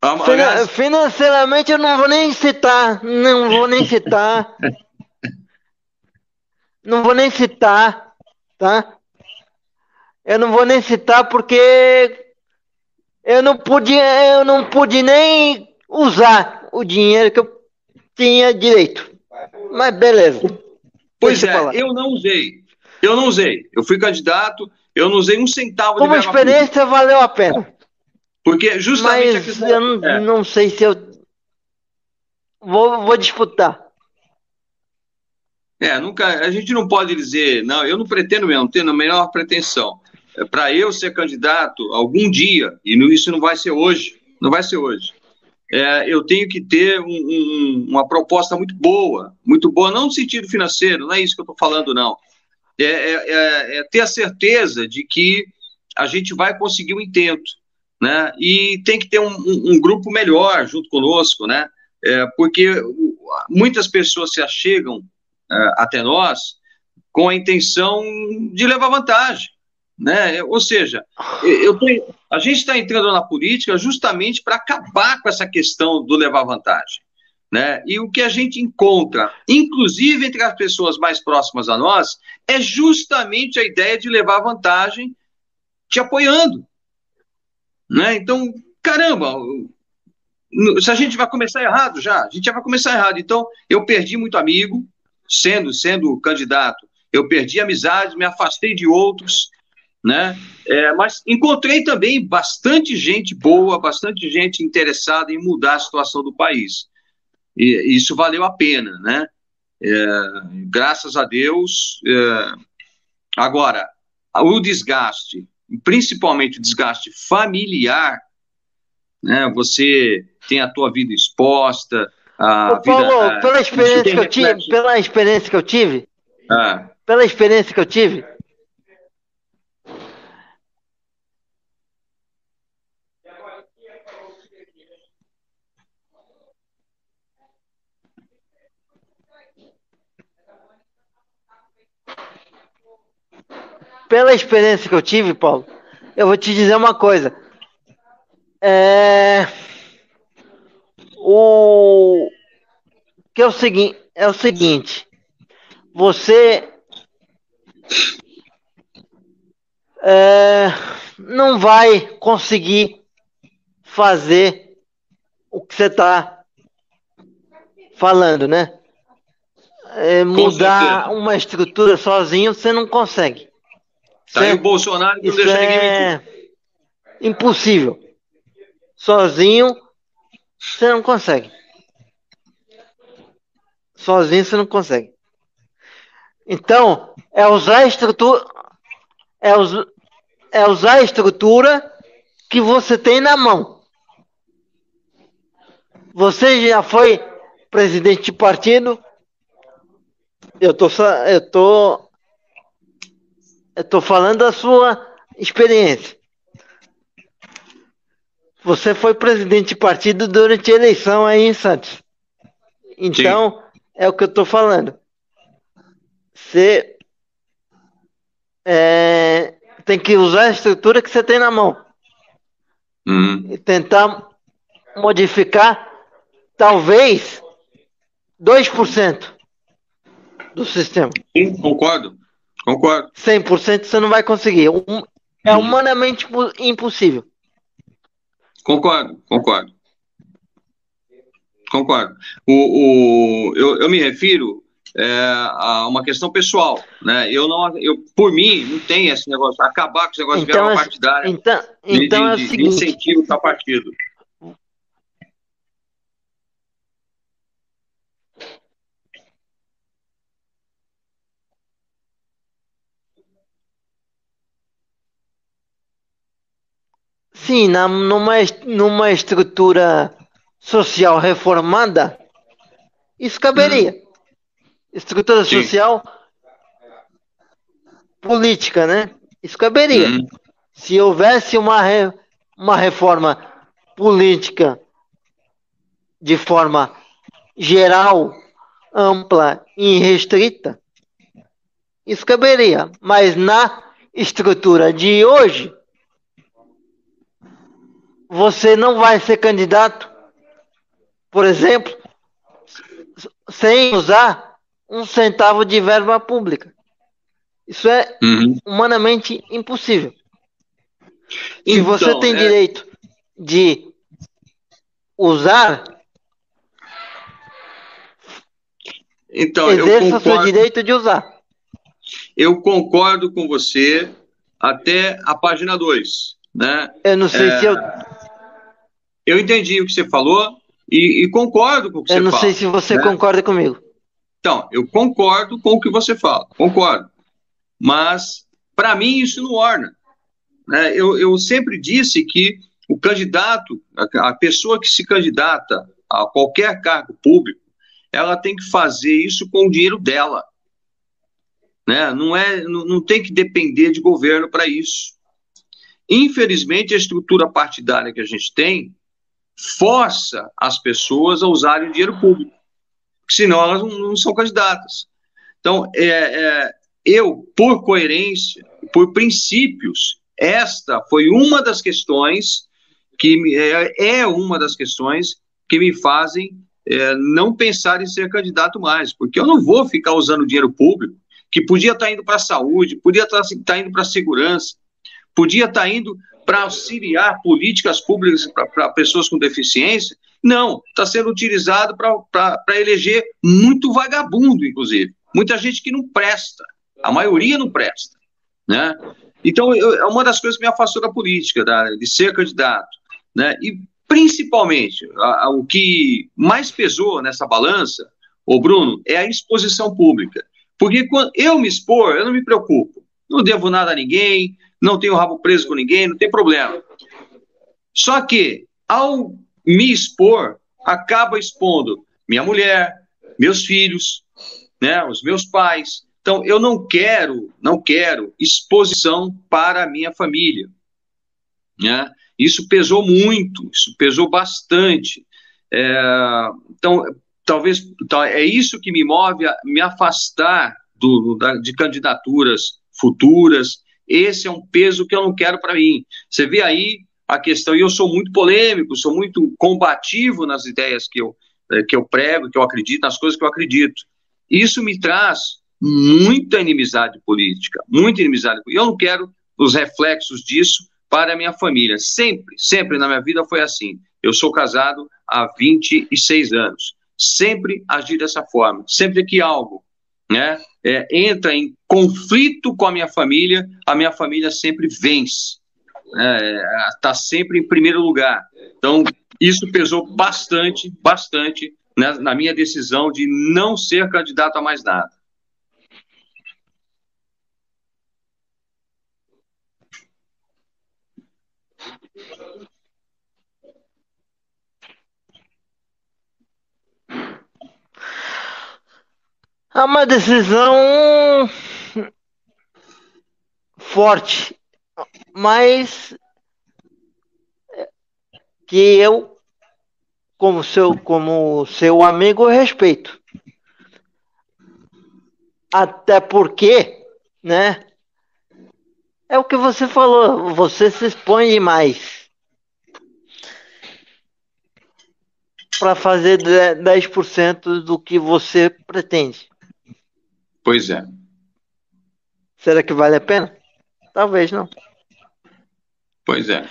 Aliás... Financeiramente eu não vou nem citar, não vou nem citar. não vou nem citar, tá? Eu não vou nem citar porque eu não pude, eu não pude nem usar o dinheiro que eu tinha direito. Mas beleza. Pois é, eu não usei. Eu não usei. Eu fui candidato, eu não usei um centavo Como de Como experiência valeu a pena. Porque justamente Mas questão, eu não, é. não, sei se eu vou, vou disputar. É, nunca, a gente não pode dizer, não, eu não pretendo mesmo, tenho a menor pretensão para eu ser candidato algum dia, e isso não vai ser hoje, não vai ser hoje, é, eu tenho que ter um, um, uma proposta muito boa, muito boa, não no sentido financeiro, não é isso que eu estou falando, não. É, é, é, é, ter a certeza de que a gente vai conseguir um intento, né? E tem que ter um, um grupo melhor junto conosco, né? É, porque muitas pessoas se achegam é, até nós com a intenção de levar vantagem. Né? Ou seja, eu tô, a gente está entrando na política justamente para acabar com essa questão do levar vantagem. Né? E o que a gente encontra, inclusive entre as pessoas mais próximas a nós, é justamente a ideia de levar vantagem te apoiando. Né? Então, caramba, se a gente vai começar errado já, a gente já vai começar errado. Então, eu perdi muito amigo, sendo, sendo candidato, eu perdi amizades, me afastei de outros, né? É, mas encontrei também bastante gente boa, bastante gente interessada em mudar a situação do país. E isso valeu a pena, né? É, graças a Deus. É, agora, o desgaste, principalmente o desgaste familiar, né? Você tem a tua vida exposta, a Ô, Paulo, vida, pela experiência que eu tive, pela experiência que eu tive, ah. pela experiência que eu tive, pela experiência que eu tive, Paulo, eu vou te dizer uma coisa. É... O que é o seguinte, é o seguinte. Você é... não vai conseguir fazer o que você está falando, né? É, mudar uma estrutura sozinho você não consegue. Tá o Bolsonaro que não deixa ninguém é Impossível. Sozinho, você não consegue. Sozinho você não consegue. Então, é usar a estrutura. É, us, é usar a estrutura que você tem na mão. Você já foi presidente de partido. Eu tô, eu tô eu estou falando da sua experiência. Você foi presidente de partido durante a eleição aí em Santos. Então, Sim. é o que eu estou falando. Você é, tem que usar a estrutura que você tem na mão. Uhum. E tentar modificar, talvez, 2% do sistema. Sim, concordo. Concordo. 100% você não vai conseguir. É humanamente impossível. Concordo, concordo. Concordo. O, o, eu, eu me refiro é, a uma questão pessoal. Né? Eu não, eu, por mim, não tem esse negócio, acabar com esse negócio então, de verba partidária. Então, então de, é o seguinte. De incentivo para partido. Sim, na, numa, numa estrutura social reformada, isso caberia. Hum. Estrutura Sim. social política, né? Isso caberia. Hum. Se houvesse uma, re, uma reforma política de forma geral, ampla e restrita, isso caberia. Mas na estrutura de hoje, você não vai ser candidato, por exemplo, sem usar um centavo de verba pública. Isso é uhum. humanamente impossível. Então, Se você tem é... direito de usar, então, exerça o seu direito de usar. Eu concordo com você até a página 2. Né? Eu não sei é... se eu eu entendi o que você falou e, e concordo com o que eu você fala. Eu não sei se você né? concorda comigo. Então, eu concordo com o que você fala, concordo. Mas, para mim, isso não orna. Né? Eu, eu sempre disse que o candidato, a, a pessoa que se candidata a qualquer cargo público, ela tem que fazer isso com o dinheiro dela. Né? Não, é, não, não tem que depender de governo para isso. Infelizmente, a estrutura partidária que a gente tem força as pessoas a usarem dinheiro público, senão elas não, não são candidatas. Então, é, é, eu, por coerência, por princípios, esta foi uma das questões que é, é uma das questões que me fazem é, não pensar em ser candidato mais, porque eu não vou ficar usando dinheiro público que podia estar indo para a saúde, podia estar, estar indo para a segurança, podia estar indo para auxiliar políticas públicas para pessoas com deficiência. Não, está sendo utilizado para eleger muito vagabundo, inclusive. Muita gente que não presta. A maioria não presta. Né? Então, é uma das coisas que me afastou da política, da, de ser candidato. Né? E, principalmente, a, a, o que mais pesou nessa balança, o Bruno, é a exposição pública. Porque quando eu me expor, eu não me preocupo. Não devo nada a ninguém, não tenho rabo preso com ninguém, não tem problema. Só que, ao me expor, acaba expondo minha mulher, meus filhos, né, os meus pais. Então, eu não quero, não quero exposição para a minha família. Né? Isso pesou muito, isso pesou bastante. É, então, talvez é isso que me move a me afastar do, da, de candidaturas futuras. Esse é um peso que eu não quero para mim. Você vê aí a questão, e eu sou muito polêmico, sou muito combativo nas ideias que eu, é, que eu prego, que eu acredito, nas coisas que eu acredito. Isso me traz muita inimizade política, muita inimizade. E eu não quero os reflexos disso para a minha família. Sempre, sempre na minha vida foi assim. Eu sou casado há 26 anos. Sempre agi dessa forma. Sempre que algo né, é, entra em conflito com a minha família, a minha família sempre vence. Está é, tá sempre em primeiro lugar. Então, isso pesou bastante, bastante né, na minha decisão de não ser candidato a mais nada. É uma decisão forte, mas que eu, como seu, como seu amigo, respeito. Até porque, né? É o que você falou, você se expõe demais. Para fazer 10% do que você pretende. Pois é. Será que vale a pena? Talvez não. Pois é.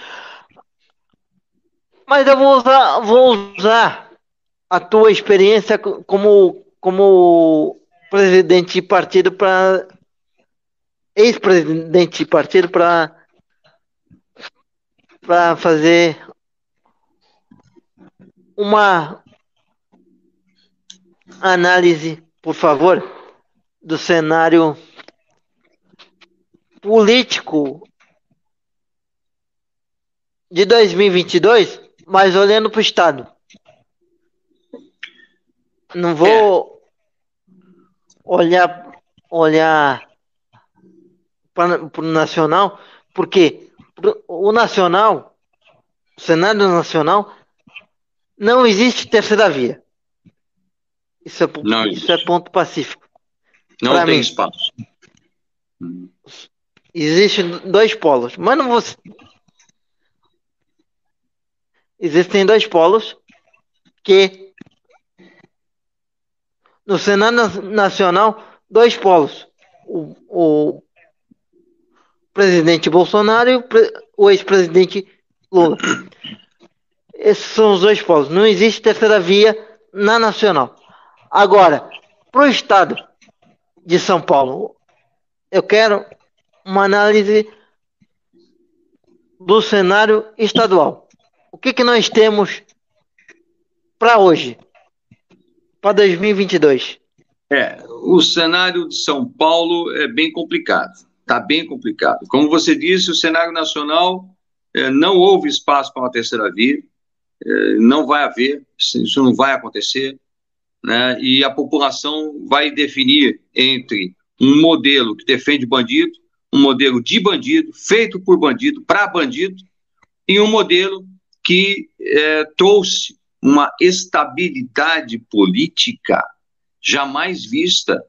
Mas eu vou usar, vou usar a tua experiência como, como presidente de partido para ex-presidente de partido para para fazer uma análise, por favor do cenário político de 2022, mas olhando para o Estado. Não vou é. olhar olhar para o nacional, porque o nacional, o cenário nacional, não existe terceira via. Isso é, isso é ponto pacífico. Não pra tem mim, espaço. Existem dois polos, mas não vou. Existem dois polos que no Senado Nacional, dois polos. O, o presidente Bolsonaro e o, o ex-presidente Lula. Esses são os dois polos. Não existe terceira via na nacional. Agora, para o Estado, de São Paulo. Eu quero uma análise do cenário estadual. O que, que nós temos para hoje, para 2022? É, o cenário de São Paulo é bem complicado. Está bem complicado. Como você disse, o cenário nacional é, não houve espaço para uma terceira via, é, não vai haver, isso não vai acontecer né, e a população vai definir entre um modelo que defende bandido, um modelo de bandido, feito por bandido, para bandido, e um modelo que é, trouxe uma estabilidade política jamais vista,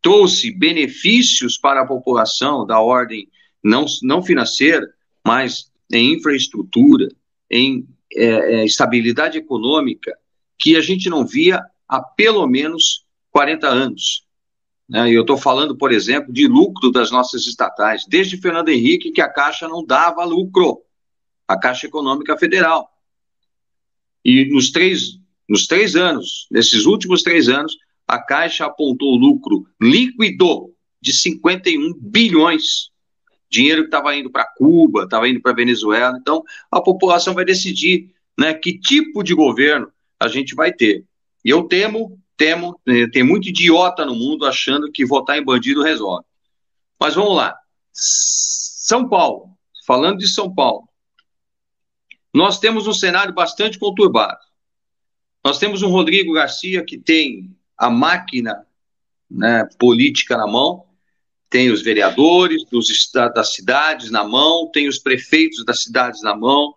trouxe benefícios para a população da ordem não, não financeira, mas em infraestrutura, em é, estabilidade econômica, que a gente não via há pelo menos 40 anos. Né? Eu estou falando, por exemplo, de lucro das nossas estatais, desde Fernando Henrique, que a Caixa não dava lucro, a Caixa Econômica Federal. E nos três, nos três anos, nesses últimos três anos, a Caixa apontou lucro líquido de 51 bilhões. Dinheiro que estava indo para Cuba, estava indo para Venezuela. Então, a população vai decidir né, que tipo de governo a gente vai ter. E eu temo, temo, eh, tem muito idiota no mundo achando que votar em bandido resolve. Mas vamos lá. São Paulo, falando de São Paulo. nós temos um cenário bastante conturbado. Nós temos um Rodrigo Garcia que tem a máquina né, política na mão, tem os vereadores dos, das cidades na mão, tem os prefeitos das cidades na mão,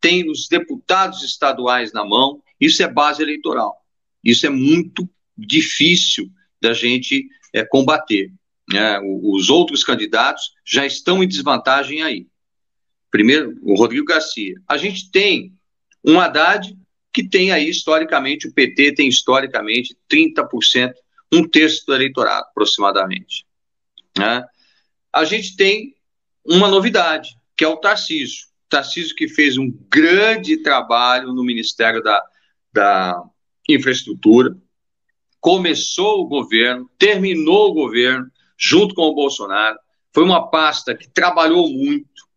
tem os deputados estaduais na mão. Isso é base eleitoral. Isso é muito difícil da gente é, combater. Né? Os outros candidatos já estão em desvantagem aí. Primeiro, o Rodrigo Garcia. A gente tem um Haddad que tem aí, historicamente, o PT tem historicamente 30%, um terço do eleitorado, aproximadamente. Né? A gente tem uma novidade, que é o Tarcísio. Tarcísio que fez um grande trabalho no Ministério da, da Infraestrutura, começou o governo, terminou o governo, junto com o Bolsonaro. Foi uma pasta que trabalhou muito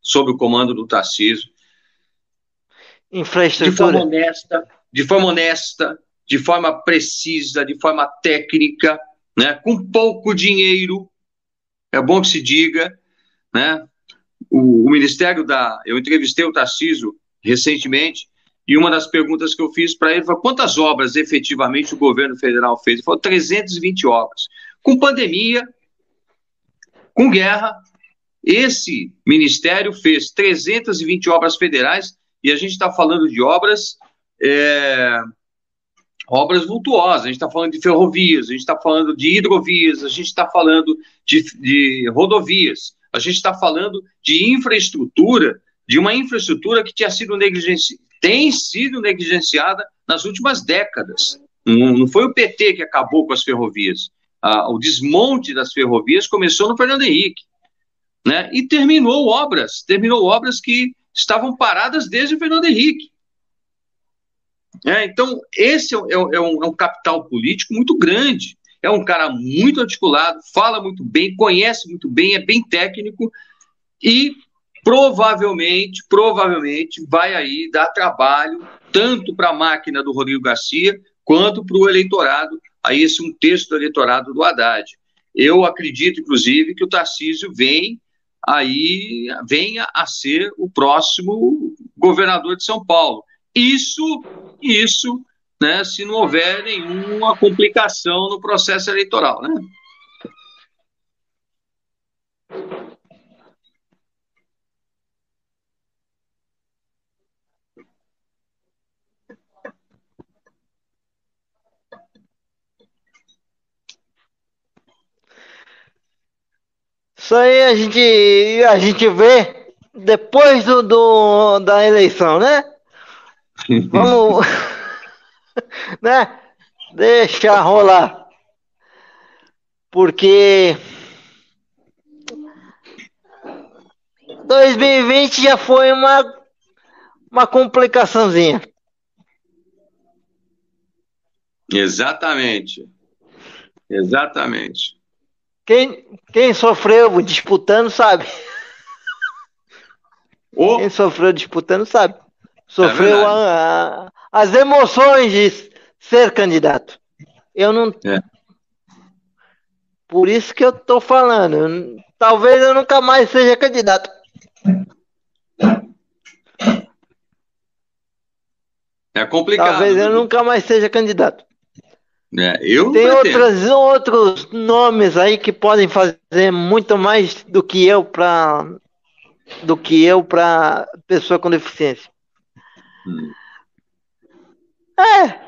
sob o comando do Tarcísio. Infraestrutura. De forma honesta, de forma honesta, de forma precisa, de forma técnica, né, com pouco dinheiro, é bom que se diga, né? O, o Ministério da. Eu entrevistei o Tarcísio recentemente, e uma das perguntas que eu fiz para ele foi quantas obras efetivamente o governo federal fez? Ele falou 320 obras. Com pandemia, com guerra, esse ministério fez 320 obras federais e a gente está falando de obras é, obras vultuosas, a gente está falando de ferrovias, a gente está falando de hidrovias, a gente está falando de, de rodovias, a gente está falando de infraestrutura, de uma infraestrutura que tinha sido negligenciada, tem sido negligenciada nas últimas décadas. Não, foi o PT que acabou com as ferrovias. Ah, o desmonte das ferrovias começou no Fernando Henrique. Né? E terminou obras, terminou obras que estavam paradas desde o Fernando Henrique. É, então, esse é, é, é, um, é um capital político muito grande. É um cara muito articulado, fala muito bem, conhece muito bem, é bem técnico e provavelmente, provavelmente vai aí dar trabalho tanto para a máquina do Rodrigo Garcia quanto para o eleitorado, aí esse um terço do eleitorado do Haddad. Eu acredito, inclusive, que o Tarcísio vem aí venha a ser o próximo governador de São Paulo. Isso, isso, né, se não houver nenhuma complicação no processo eleitoral, né? Isso aí a gente, a gente vê depois do, do da eleição, né? Vamos. né? Deixa rolar. Porque. 2020 já foi uma, uma complicaçãozinha. Exatamente. Exatamente. Quem, quem sofreu disputando sabe. Oh. Quem sofreu disputando sabe. Sofreu é a, a, as emoções de ser candidato. Eu não. É. Por isso que eu tô falando. Talvez eu nunca mais seja candidato. É complicado. Talvez eu nunca mais seja candidato. É, eu Tem outras, outros nomes aí que podem fazer muito mais do que eu para do que eu para pessoa com deficiência. Hum. É.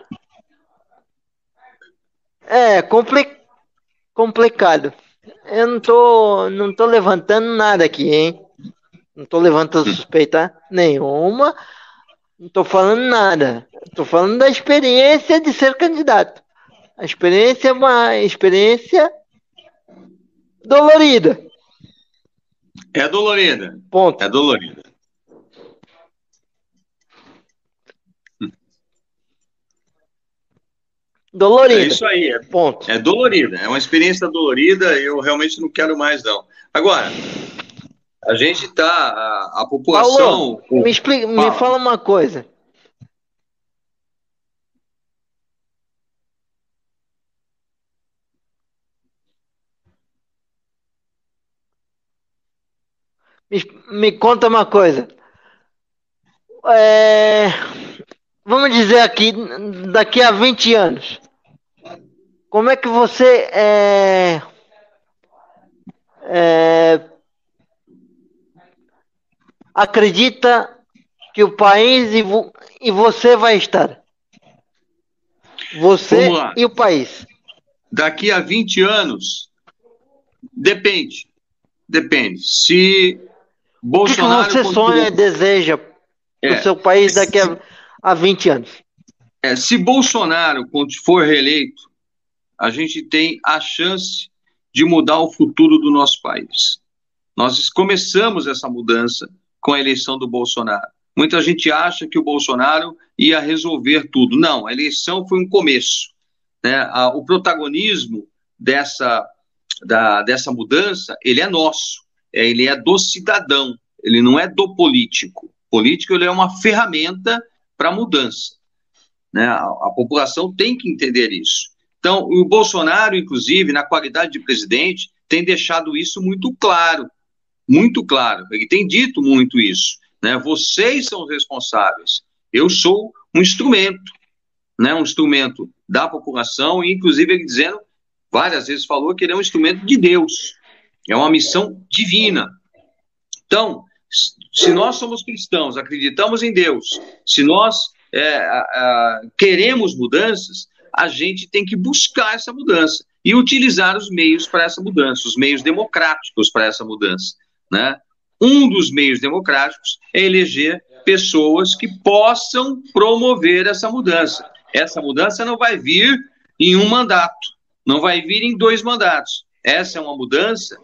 É compli complicado. Eu não tô, não tô levantando nada aqui, hein? Não tô levantando hum. suspeita nenhuma. Não tô falando nada. Tô falando da experiência de ser candidato. A experiência é uma experiência dolorida. É dolorida. Ponto. É dolorida. Dolorida. É isso aí, é, ponto. É dolorida, é uma experiência dolorida, eu realmente não quero mais não. Agora, a gente está, a, a, população... Paulo, me, explica, me fala uma coisa. Me, me conta uma coisa. é, vamos dizer aqui, daqui a 20 anos, como é que você é, é, acredita que o país e, vo, e você vai estar? Você e o país. Daqui a 20 anos, depende. Depende. Se Bolsonaro. O que, que você continua... sonha e deseja é, para o seu país daqui a, a 20 anos? É, se Bolsonaro for reeleito, a gente tem a chance de mudar o futuro do nosso país. Nós começamos essa mudança com a eleição do Bolsonaro. Muita gente acha que o Bolsonaro ia resolver tudo. Não, a eleição foi um começo. Né? O protagonismo dessa, da, dessa mudança, ele é nosso, ele é do cidadão, ele não é do político. O político ele é uma ferramenta para mudança. Né? A, a população tem que entender isso. Então, o Bolsonaro, inclusive, na qualidade de presidente, tem deixado isso muito claro, muito claro. Ele tem dito muito isso. Né? Vocês são os responsáveis. Eu sou um instrumento, né? um instrumento da população, e inclusive ele dizendo, várias vezes falou que ele é um instrumento de Deus. É uma missão divina. Então, se nós somos cristãos, acreditamos em Deus, se nós é, queremos mudanças, a gente tem que buscar essa mudança e utilizar os meios para essa mudança, os meios democráticos para essa mudança. Né? Um dos meios democráticos é eleger pessoas que possam promover essa mudança. Essa mudança não vai vir em um mandato, não vai vir em dois mandatos. Essa é uma mudança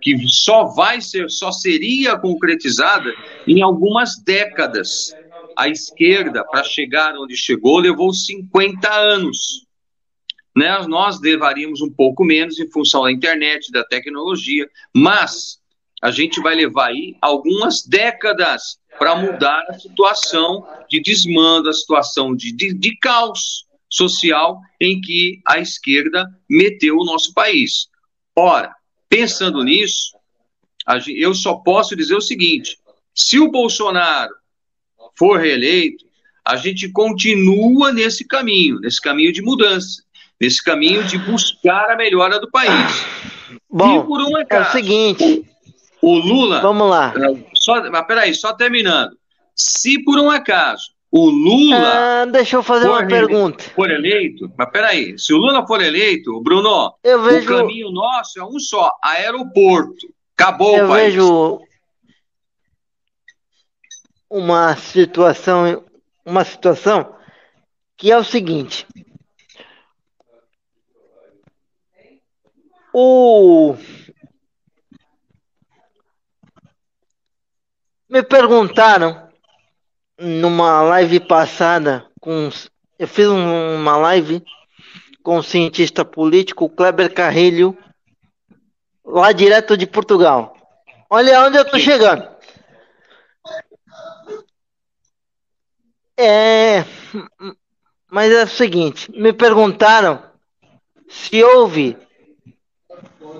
que só vai ser, só seria concretizada em algumas décadas a esquerda, para chegar onde chegou, levou 50 anos. Né? Nós levaríamos um pouco menos em função da internet, da tecnologia, mas a gente vai levar aí algumas décadas para mudar a situação de desmando, a situação de, de, de caos social em que a esquerda meteu o nosso país. Ora, pensando nisso, eu só posso dizer o seguinte: se o Bolsonaro for reeleito, a gente continua nesse caminho, nesse caminho de mudança, nesse caminho de buscar a melhora do país. Bom, um é o seguinte. O, o Lula. Vamos lá. É, só, mas peraí, só terminando. Se por um acaso o Lula. Ah, deixa eu fazer uma pergunta. For eleito, mas peraí, se o Lula for eleito, Bruno, vejo... o caminho nosso é um só: aeroporto. Acabou eu o país. Eu vejo uma situação, uma situação que é o seguinte. O me perguntaram numa live passada com eu fiz uma live com o cientista político Kleber Carrilho lá direto de Portugal. Olha onde eu tô chegando. É, mas é o seguinte, me perguntaram se houve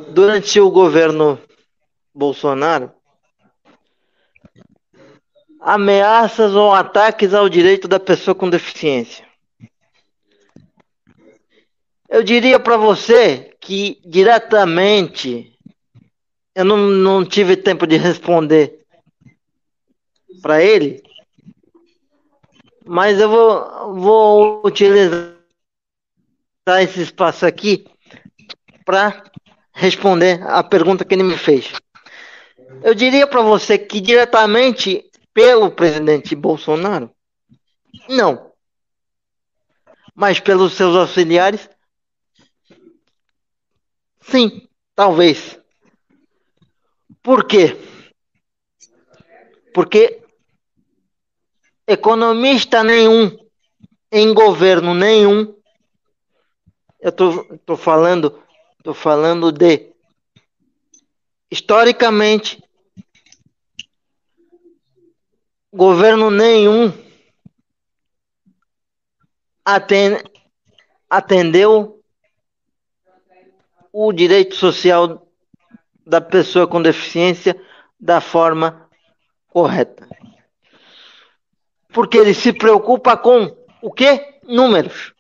durante o governo Bolsonaro ameaças ou ataques ao direito da pessoa com deficiência. Eu diria para você que diretamente eu não, não tive tempo de responder para ele, mas eu vou, vou utilizar esse espaço aqui para responder a pergunta que ele me fez. Eu diria para você que diretamente pelo presidente Bolsonaro, não. Mas pelos seus auxiliares, sim, talvez. Por quê? Porque economista nenhum, em governo nenhum, eu tô, tô falando, tô falando de historicamente governo nenhum atendeu o direito social da pessoa com deficiência da forma correta. Porque ele se preocupa com o quê? Números.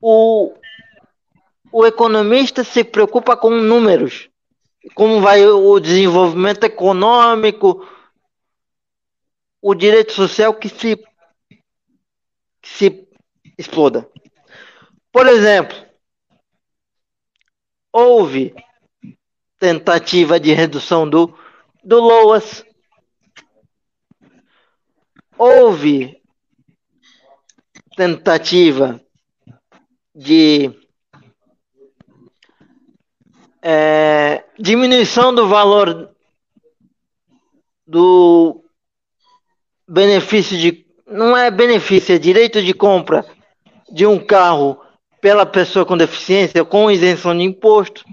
O, o economista se preocupa com números. Como vai o desenvolvimento econômico, o direito social que se, que se exploda. Por exemplo, houve tentativa de redução do, do LOAS, houve tentativa de é, diminuição do valor do benefício de. Não é benefício, é direito de compra de um carro pela pessoa com deficiência com isenção de imposto.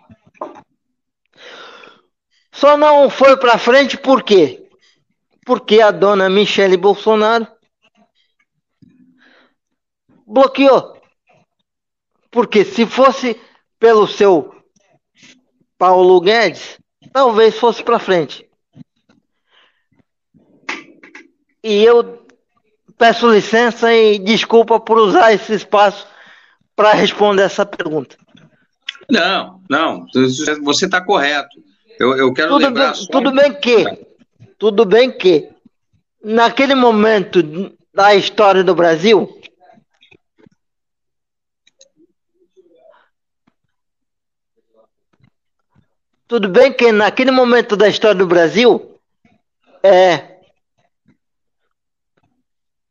Só não foi para frente por quê? Porque a dona Michele Bolsonaro bloqueou. Porque se fosse pelo seu Paulo Guedes, talvez fosse para frente. E eu peço licença e desculpa por usar esse espaço para responder essa pergunta. Não, não, você está correto. Eu, eu quero tudo lembrar. Bem, só... Tudo bem que, tudo bem que, naquele momento da história do Brasil, tudo bem que naquele momento da história do Brasil, é,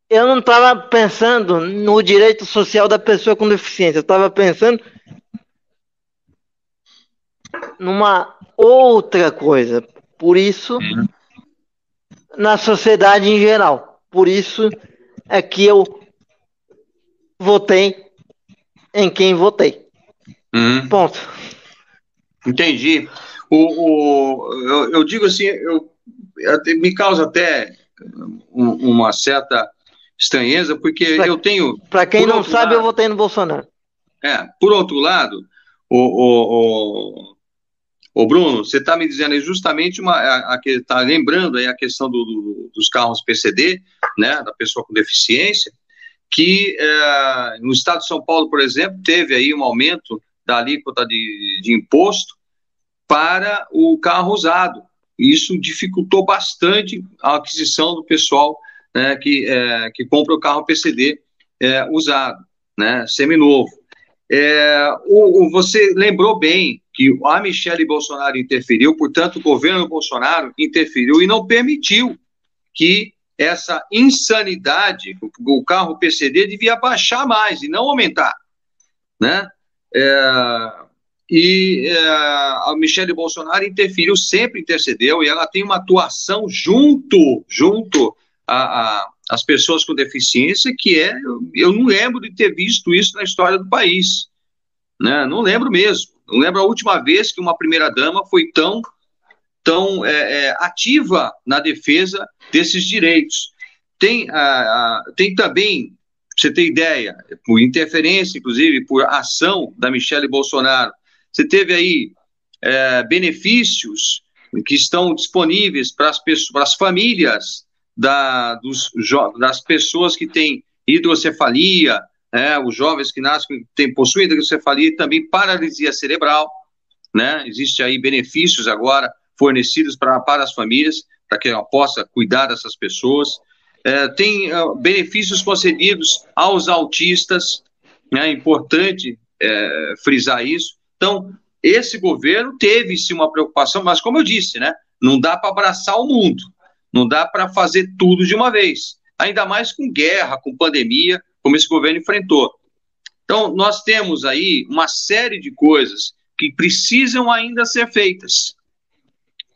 eu não estava pensando no direito social da pessoa com deficiência, eu estava pensando numa outra coisa. Por isso, uhum. na sociedade em geral. Por isso é que eu votei em quem votei. Uhum. Ponto. Entendi. O, o, eu, eu digo assim, eu, me causa até uma certa estranheza, porque pra, eu tenho. Para quem não sabe, lado, eu votei no Bolsonaro. É, por outro lado, o, o, o, o Bruno, você está me dizendo justamente uma. Está lembrando aí a questão do, do, dos carros PCD, né, da pessoa com deficiência, que é, no estado de São Paulo, por exemplo, teve aí um aumento da alíquota de, de imposto para o carro usado. Isso dificultou bastante a aquisição do pessoal né, que, é, que compra o carro PCD é, usado, né, seminovo. É, o, o, você lembrou bem que a Michele Bolsonaro interferiu, portanto, o governo Bolsonaro interferiu e não permitiu que essa insanidade, o, o carro PCD devia baixar mais e não aumentar, né? É, e é, a Michele Bolsonaro interferiu, sempre intercedeu, e ela tem uma atuação junto, junto a, a, as pessoas com deficiência, que é, eu não lembro de ter visto isso na história do país. Né? Não lembro mesmo. Não lembro a última vez que uma primeira-dama foi tão, tão é, é, ativa na defesa desses direitos. Tem, a, tem também, você ter ideia, por interferência, inclusive, por ação da Michele Bolsonaro, você teve aí é, benefícios que estão disponíveis para as pessoas, para as famílias da, dos, das pessoas que têm hidrocefalia, né, os jovens que nascem, tem, possuem hidrocefalia e também paralisia cerebral. Né? Existem aí benefícios agora fornecidos pra, para as famílias, para que ela possa cuidar dessas pessoas. É, tem uh, benefícios concedidos aos autistas, né? é importante é, frisar isso. Então, esse governo teve sim uma preocupação, mas como eu disse, né, não dá para abraçar o mundo. Não dá para fazer tudo de uma vez, ainda mais com guerra, com pandemia, como esse governo enfrentou. Então, nós temos aí uma série de coisas que precisam ainda ser feitas.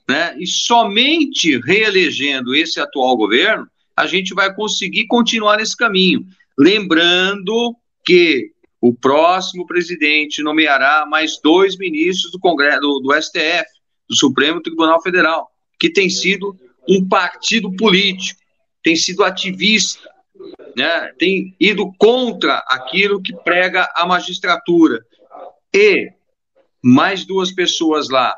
Né? E somente reelegendo esse atual governo, a gente vai conseguir continuar nesse caminho. Lembrando que o próximo presidente nomeará mais dois ministros do Congresso, do, do STF, do Supremo Tribunal Federal, que tem sido um partido político, tem sido ativista, né, tem ido contra aquilo que prega a magistratura. E mais duas pessoas lá,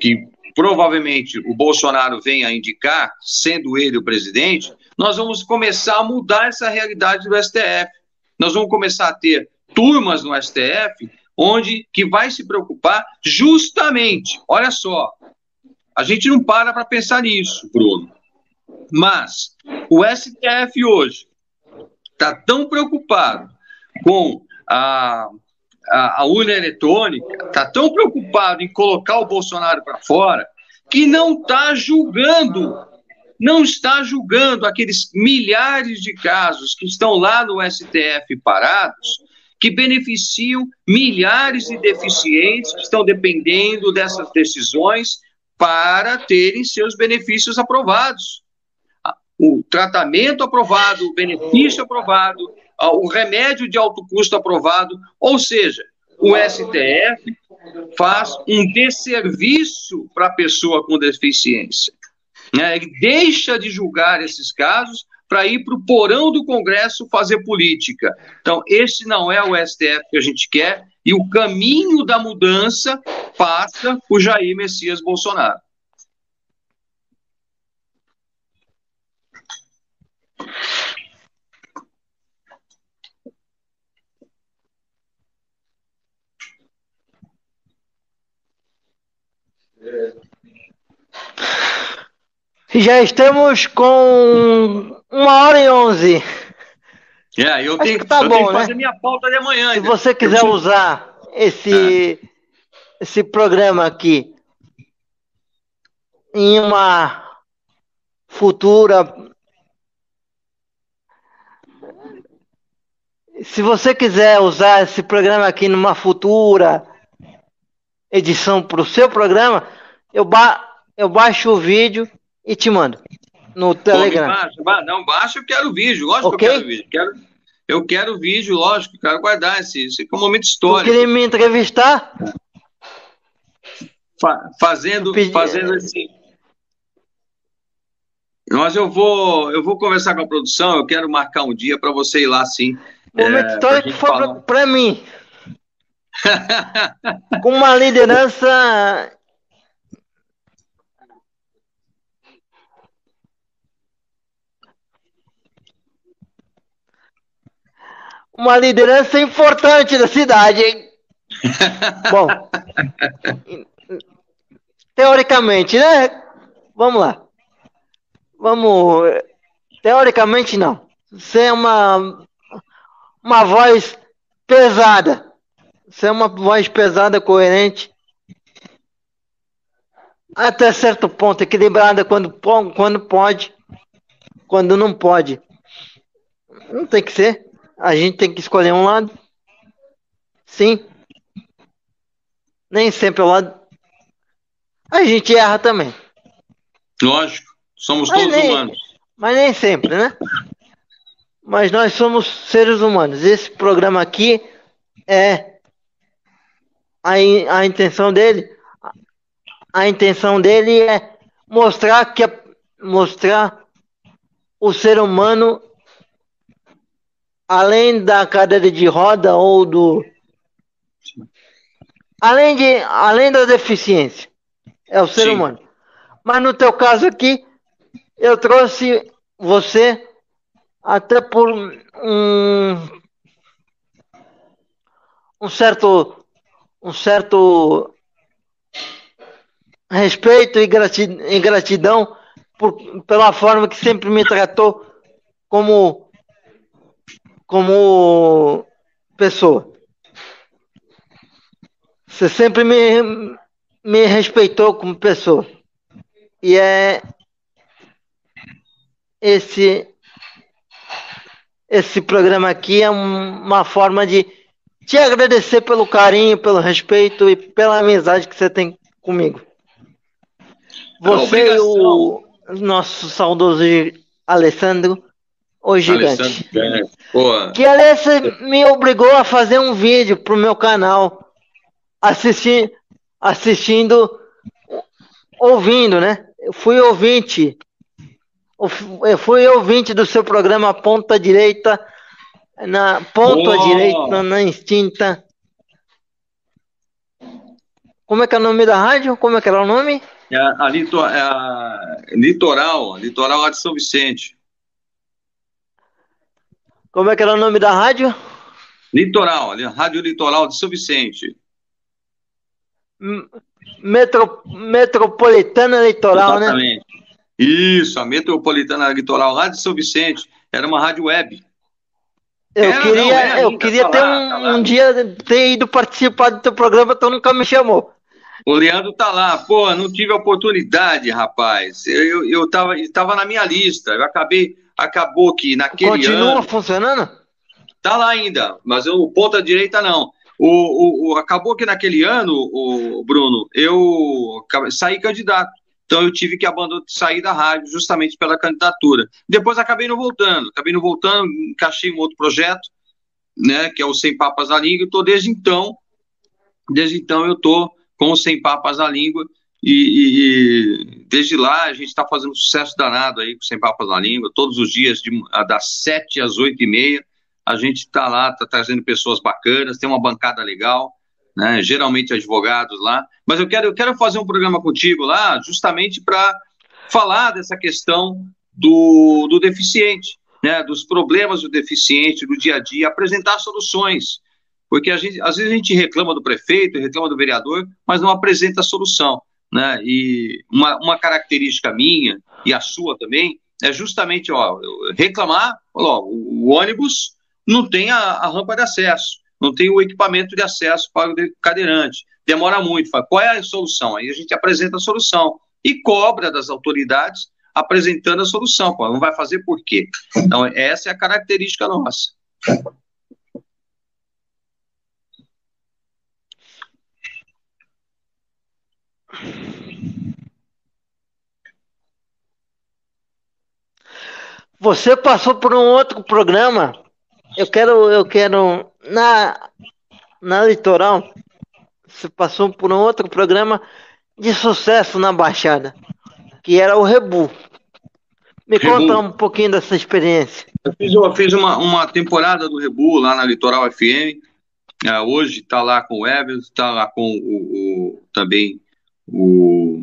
que provavelmente o Bolsonaro venha a indicar, sendo ele o presidente, nós vamos começar a mudar essa realidade do STF. Nós vamos começar a ter turmas no STF onde que vai se preocupar justamente, olha só, a gente não para para pensar nisso, Bruno, mas o STF hoje está tão preocupado com a, a, a urna eletrônica, está tão preocupado em colocar o Bolsonaro para fora, que não está julgando, não está julgando aqueles milhares de casos que estão lá no STF parados, que beneficiam milhares de deficientes que estão dependendo dessas decisões para terem seus benefícios aprovados. O tratamento aprovado, o benefício aprovado, o remédio de alto custo aprovado, ou seja, o STF faz um desserviço para a pessoa com deficiência. Né? Ele deixa de julgar esses casos para ir para o porão do Congresso fazer política. Então, esse não é o STF que a gente quer, e o caminho da mudança passa por Jair Messias Bolsonaro. Já estamos com uma hora e onze. É, eu tenho, que, tá eu bom, tenho que né? fazer minha pauta de amanhã. Se você quiser eu... usar esse, é. esse programa aqui em uma futura. Se você quiser usar esse programa aqui numa futura edição para o seu programa, eu, ba eu baixo o vídeo e te mando no Telegram. Baixa, não, baixa, eu quero o vídeo, lógico okay? que eu quero vídeo. Quero, eu quero o vídeo, lógico, quero guardar esse, esse é um momento histórico. Tu queria me entrevistar? Fa fazendo, pedi... fazendo assim. Mas eu vou, eu vou conversar com a produção, eu quero marcar um dia para você ir lá sim. Momento é, histórico foi para mim. com uma liderança uma liderança importante da cidade, hein? Bom, teoricamente, né? Vamos lá. Vamos. Teoricamente, não. Você é uma, uma voz pesada. Você é uma voz pesada, coerente. Até certo ponto, equilibrada quando, quando pode, quando não pode. Não tem que ser. A gente tem que escolher um lado. Sim. Nem sempre o lado. A gente erra também. Lógico. Somos mas todos nem, humanos. Mas nem sempre, né? Mas nós somos seres humanos. Esse programa aqui é a, a intenção dele. A intenção dele é mostrar que mostrar o ser humano além da cadeira de roda ou do além de além da deficiência é o ser Sim. humano mas no teu caso aqui eu trouxe você até por um um certo um certo respeito e gratidão, e gratidão por, pela forma que sempre me tratou como como pessoa. Você sempre me, me respeitou como pessoa. E é esse esse programa aqui é uma forma de te agradecer pelo carinho, pelo respeito e pela amizade que você tem comigo. Você e o nosso saudoso Alessandro o gigante. Que aliás me obrigou a fazer um vídeo pro meu canal. Assisti, assistindo, ouvindo, né? Eu fui ouvinte. Eu fui ouvinte do seu programa Ponta Direita, na Ponta Direita, na Instinta. Como é que é o nome da rádio? Como é que era o nome? É a, lito, é a Litoral, Litoral de São Vicente. Como é que era o nome da rádio? Litoral, Rádio Litoral de São Vicente. Metro, Metropolitana Litoral, né? Exatamente. né? Isso, a Metropolitana Litoral lá de São Vicente. Era uma rádio web. Eu era, queria, não, eu queria ter um, tá um, dia ter ido participar do teu programa, tu nunca me chamou. O Leandro tá lá, pô, não tive oportunidade, rapaz. Eu, eu, eu tava, tava na minha lista. Eu acabei, acabou que naquele Continua ano. Continua funcionando? Tá lá ainda, mas o ponta direita não. O, o, o, acabou que naquele ano, o Bruno, eu saí candidato. Então eu tive que abandonar, sair da rádio justamente pela candidatura. Depois acabei não voltando, acabei não voltando, encaixei um outro projeto, né, que é o Sem Papas na Língua. Estou desde então, desde então eu estou com o Sem Papas na Língua e, e desde lá a gente está fazendo sucesso danado aí Sem Papas na Língua. Todos os dias de, das sete às oito e meia a gente está lá, está trazendo pessoas bacanas, tem uma bancada legal né? geralmente advogados lá. Mas eu quero, eu quero fazer um programa contigo lá, justamente para falar dessa questão do, do deficiente, né? dos problemas do deficiente do dia a dia, apresentar soluções. Porque gente, às vezes a gente reclama do prefeito, reclama do vereador, mas não apresenta a solução. Né? E uma, uma característica minha, e a sua também, é justamente ó, reclamar, ó, o, o ônibus não tem a, a rampa de acesso não tem o equipamento de acesso para o cadeirante. Demora muito. Fala, qual é a solução? Aí a gente apresenta a solução e cobra das autoridades apresentando a solução. Não vai fazer por quê? Então, essa é a característica nossa. Você passou por um outro programa. Eu quero, eu quero na, na Litoral, você passou por um outro programa de sucesso na Baixada, que era o Rebu. Me Rebu. conta um pouquinho dessa experiência. Eu fiz, eu fiz uma, uma temporada do Rebu lá na Litoral FM. É, hoje está lá com o Everton, está lá com o, o, também o.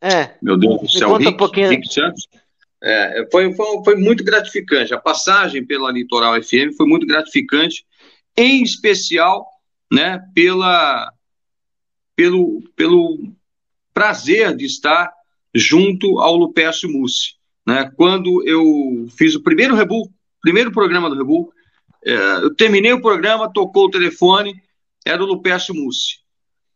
É. Meu Deus do céu, Rick, um pouquinho... Rick Santos. É, foi, foi, foi muito gratificante. A passagem pela Litoral FM foi muito gratificante em especial né, pela, pelo, pelo prazer de estar junto ao Lupécio Mussi. Né? Quando eu fiz o primeiro Rebu, primeiro programa do Rebu, é, eu terminei o programa, tocou o telefone, era o Lupécio Mussi.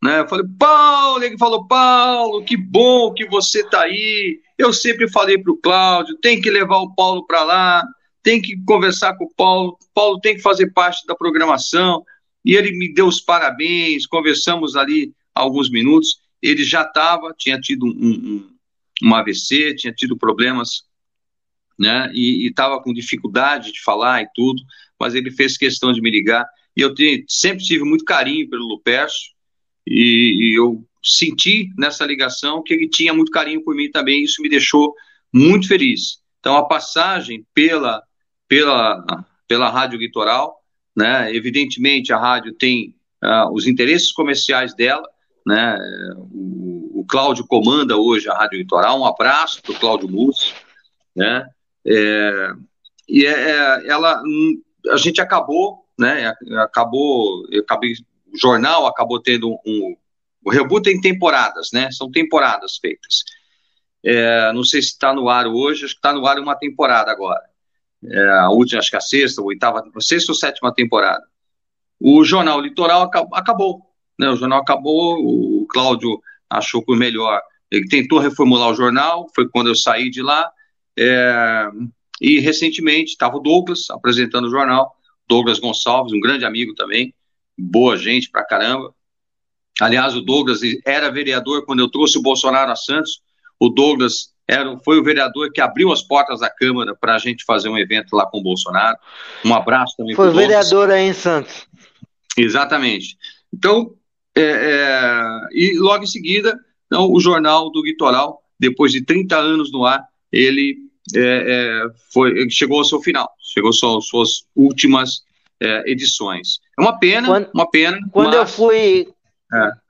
Né? Eu falei, Paulo, ele falou, Paulo, que bom que você está aí. Eu sempre falei para o Cláudio, tem que levar o Paulo para lá, tem que conversar com o Paulo, Paulo tem que fazer parte da programação. E ele me deu os parabéns, conversamos ali alguns minutos. Ele já estava, tinha tido um, um, um, AVC, tinha tido problemas, né? E estava com dificuldade de falar e tudo, mas ele fez questão de me ligar. E eu sempre tive muito carinho pelo Lupercio, e, e eu senti nessa ligação que ele tinha muito carinho por mim também, isso me deixou muito feliz. Então, a passagem pela pela, pela Rádio Litoral, né? Evidentemente, a rádio tem uh, os interesses comerciais dela, né? O, o Cláudio comanda hoje a Rádio Litoral, um abraço para o Cláudio Mussi, né? É, e é, é, ela, a gente acabou, né? Acabou, acabei, o jornal acabou tendo um, um o Rebu tem temporadas, né? São temporadas feitas. É, não sei se está no ar hoje, acho que está no ar uma temporada agora é, a última, acho que a sexta, ou oitava, sexta ou sétima temporada. O jornal Litoral acabou, né? O jornal acabou, o Cláudio achou por melhor. Ele tentou reformular o jornal, foi quando eu saí de lá. É, e recentemente estava o Douglas apresentando o jornal, Douglas Gonçalves, um grande amigo também, boa gente pra caramba. Aliás, o Douglas era vereador quando eu trouxe o Bolsonaro a Santos. O Douglas era, foi o vereador que abriu as portas da Câmara para a gente fazer um evento lá com o Bolsonaro. Um abraço também. Foi vereador aí em Santos. Exatamente. Então, é, é, e logo em seguida, então, o Jornal do Litoral, depois de 30 anos no ar, ele, é, é foi, ele chegou ao seu final, chegou às suas, suas últimas é, edições. É uma pena, quando, uma pena. Quando mas... eu fui. É.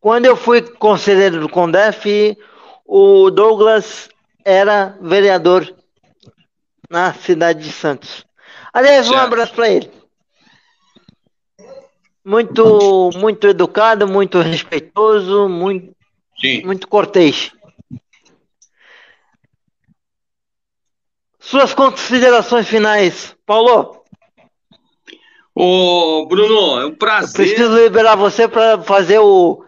Quando eu fui conselheiro do Condef, o Douglas era vereador na cidade de Santos. Aliás, certo. um abraço para ele. Muito, muito educado, muito respeitoso, muito, Sim. muito cortês. Suas considerações finais, Paulo? Ô, Bruno, é um prazer. Eu preciso liberar você para fazer o,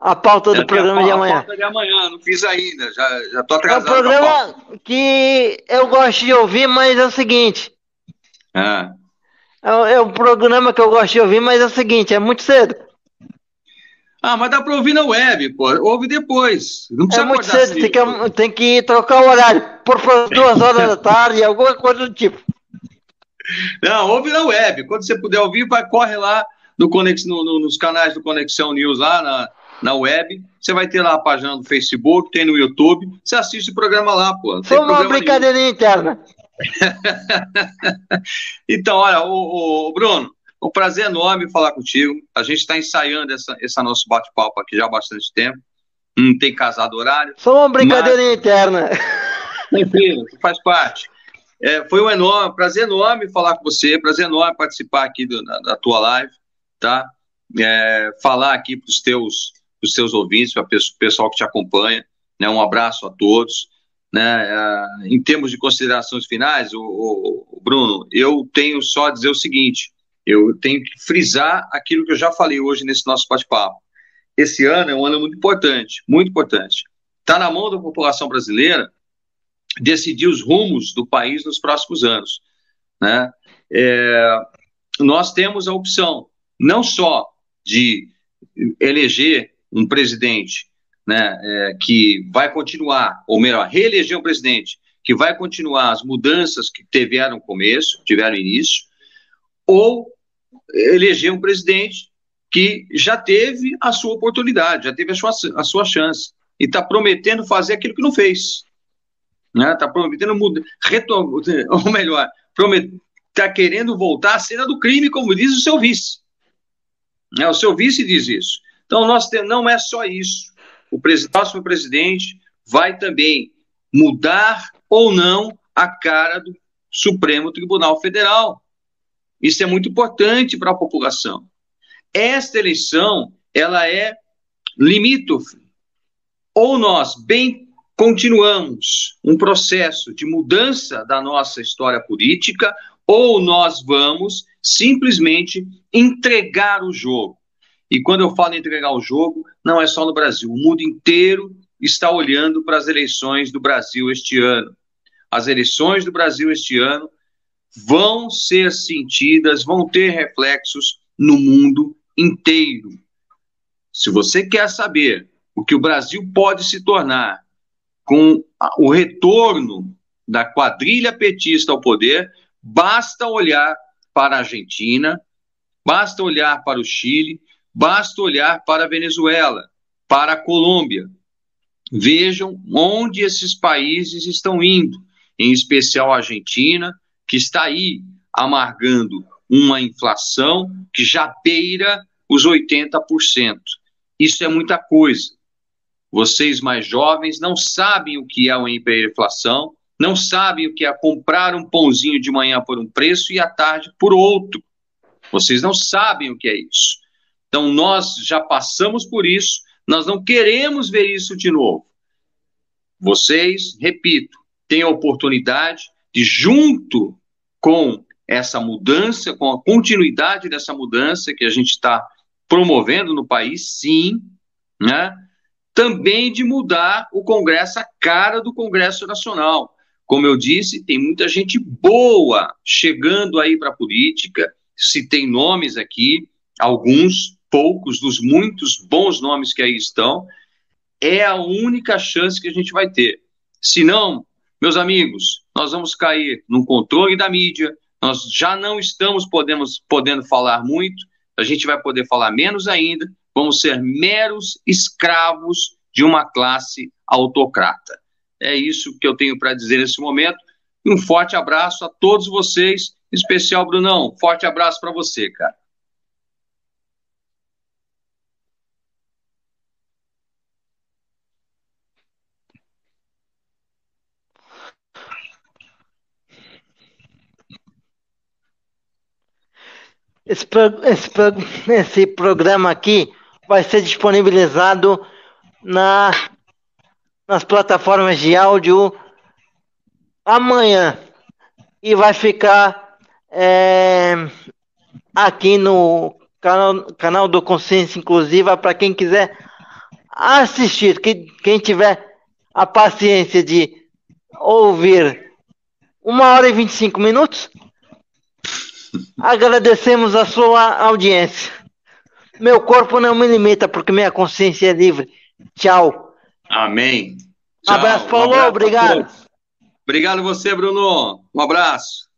a pauta do programa a, de amanhã. A pauta de amanhã, não fiz ainda, já, já tô atrasado. É um programa que eu gosto de ouvir, mas é o seguinte. Ah. É, é um programa que eu gosto de ouvir, mas é o seguinte, é muito cedo. Ah, mas dá para ouvir na web, pô. Ouve depois. Não precisa é muito cedo, tem que, tem que trocar o horário. Por duas horas da tarde, alguma coisa do tipo. Não, ouve na web. Quando você puder ouvir, vai, corre lá no Conex, no, no, nos canais do Conexão News lá na, na web. Você vai ter lá a página do Facebook, tem no YouTube. Você assiste o programa lá, pô. Foi uma brincadeirinha interna. então, olha, o, o, Bruno, um prazer enorme falar contigo. A gente está ensaiando essa, esse nosso bate-papo aqui já há bastante tempo. Não tem casado horário. Foi uma brincadeirinha mas... interna. Tranquilo, faz parte. É, foi um enorme, prazer enorme falar com você, prazer enorme participar aqui do, da, da, tua live, tá? É, falar aqui para os teus, os teus ouvintes, para o pessoal que te acompanha, né? Um abraço a todos. Né? É, em termos de considerações finais, o, o, Bruno, eu tenho só a dizer o seguinte: eu tenho que frisar aquilo que eu já falei hoje nesse nosso bate-papo. Esse ano é um ano muito importante, muito importante. Está na mão da população brasileira decidir os rumos do país nos próximos anos. Né? É, nós temos a opção não só de eleger um presidente né, é, que vai continuar, ou melhor, reeleger um presidente que vai continuar as mudanças que tiveram começo, tiveram início, ou eleger um presidente que já teve a sua oportunidade, já teve a sua, a sua chance, e está prometendo fazer aquilo que não fez. Está né? Tá prometendo mudar, ou melhor, está querendo voltar à cena do crime, como diz o seu vice. Né? O seu vice diz isso. Então, nós não é só isso. O próximo presidente vai também mudar ou não a cara do Supremo Tribunal Federal. Isso é muito importante para a população. Esta eleição, ela é limítrofe. Ou nós bem continuamos um processo de mudança da nossa história política, ou nós vamos simplesmente entregar o jogo. E quando eu falo em entregar o jogo, não é só no Brasil, o mundo inteiro está olhando para as eleições do Brasil este ano. As eleições do Brasil este ano vão ser sentidas, vão ter reflexos no mundo inteiro. Se você quer saber o que o Brasil pode se tornar com o retorno da quadrilha petista ao poder, basta olhar para a Argentina, basta olhar para o Chile, basta olhar para a Venezuela, para a Colômbia. Vejam onde esses países estão indo, em especial a Argentina, que está aí amargando uma inflação que já beira os 80%. Isso é muita coisa. Vocês mais jovens não sabem o que é uma hiperinflação, não sabem o que é comprar um pãozinho de manhã por um preço e à tarde por outro. Vocês não sabem o que é isso. Então, nós já passamos por isso, nós não queremos ver isso de novo. Vocês, repito, têm a oportunidade de, junto com essa mudança, com a continuidade dessa mudança que a gente está promovendo no país, sim, né? também de mudar o Congresso, a cara do Congresso Nacional. Como eu disse, tem muita gente boa chegando aí para a política, se tem nomes aqui, alguns, poucos dos muitos bons nomes que aí estão, é a única chance que a gente vai ter. Se não, meus amigos, nós vamos cair no controle da mídia, nós já não estamos podemos, podendo falar muito, a gente vai poder falar menos ainda, vamos ser meros escravos de uma classe autocrata. É isso que eu tenho para dizer nesse momento. Um forte abraço a todos vocês, em especial Brunão. Forte abraço para você, cara. Esse, esse, esse programa aqui vai ser disponibilizado na, nas plataformas de áudio amanhã e vai ficar é, aqui no canal, canal do Consciência Inclusiva para quem quiser assistir. Que, quem tiver a paciência de ouvir uma hora e 25 minutos, agradecemos a sua audiência. Meu corpo não me limita porque minha consciência é livre. Tchau. Amém. Tchau. Abraço, Paulo. Um abraço obrigado. Obrigado você, Bruno. Um abraço.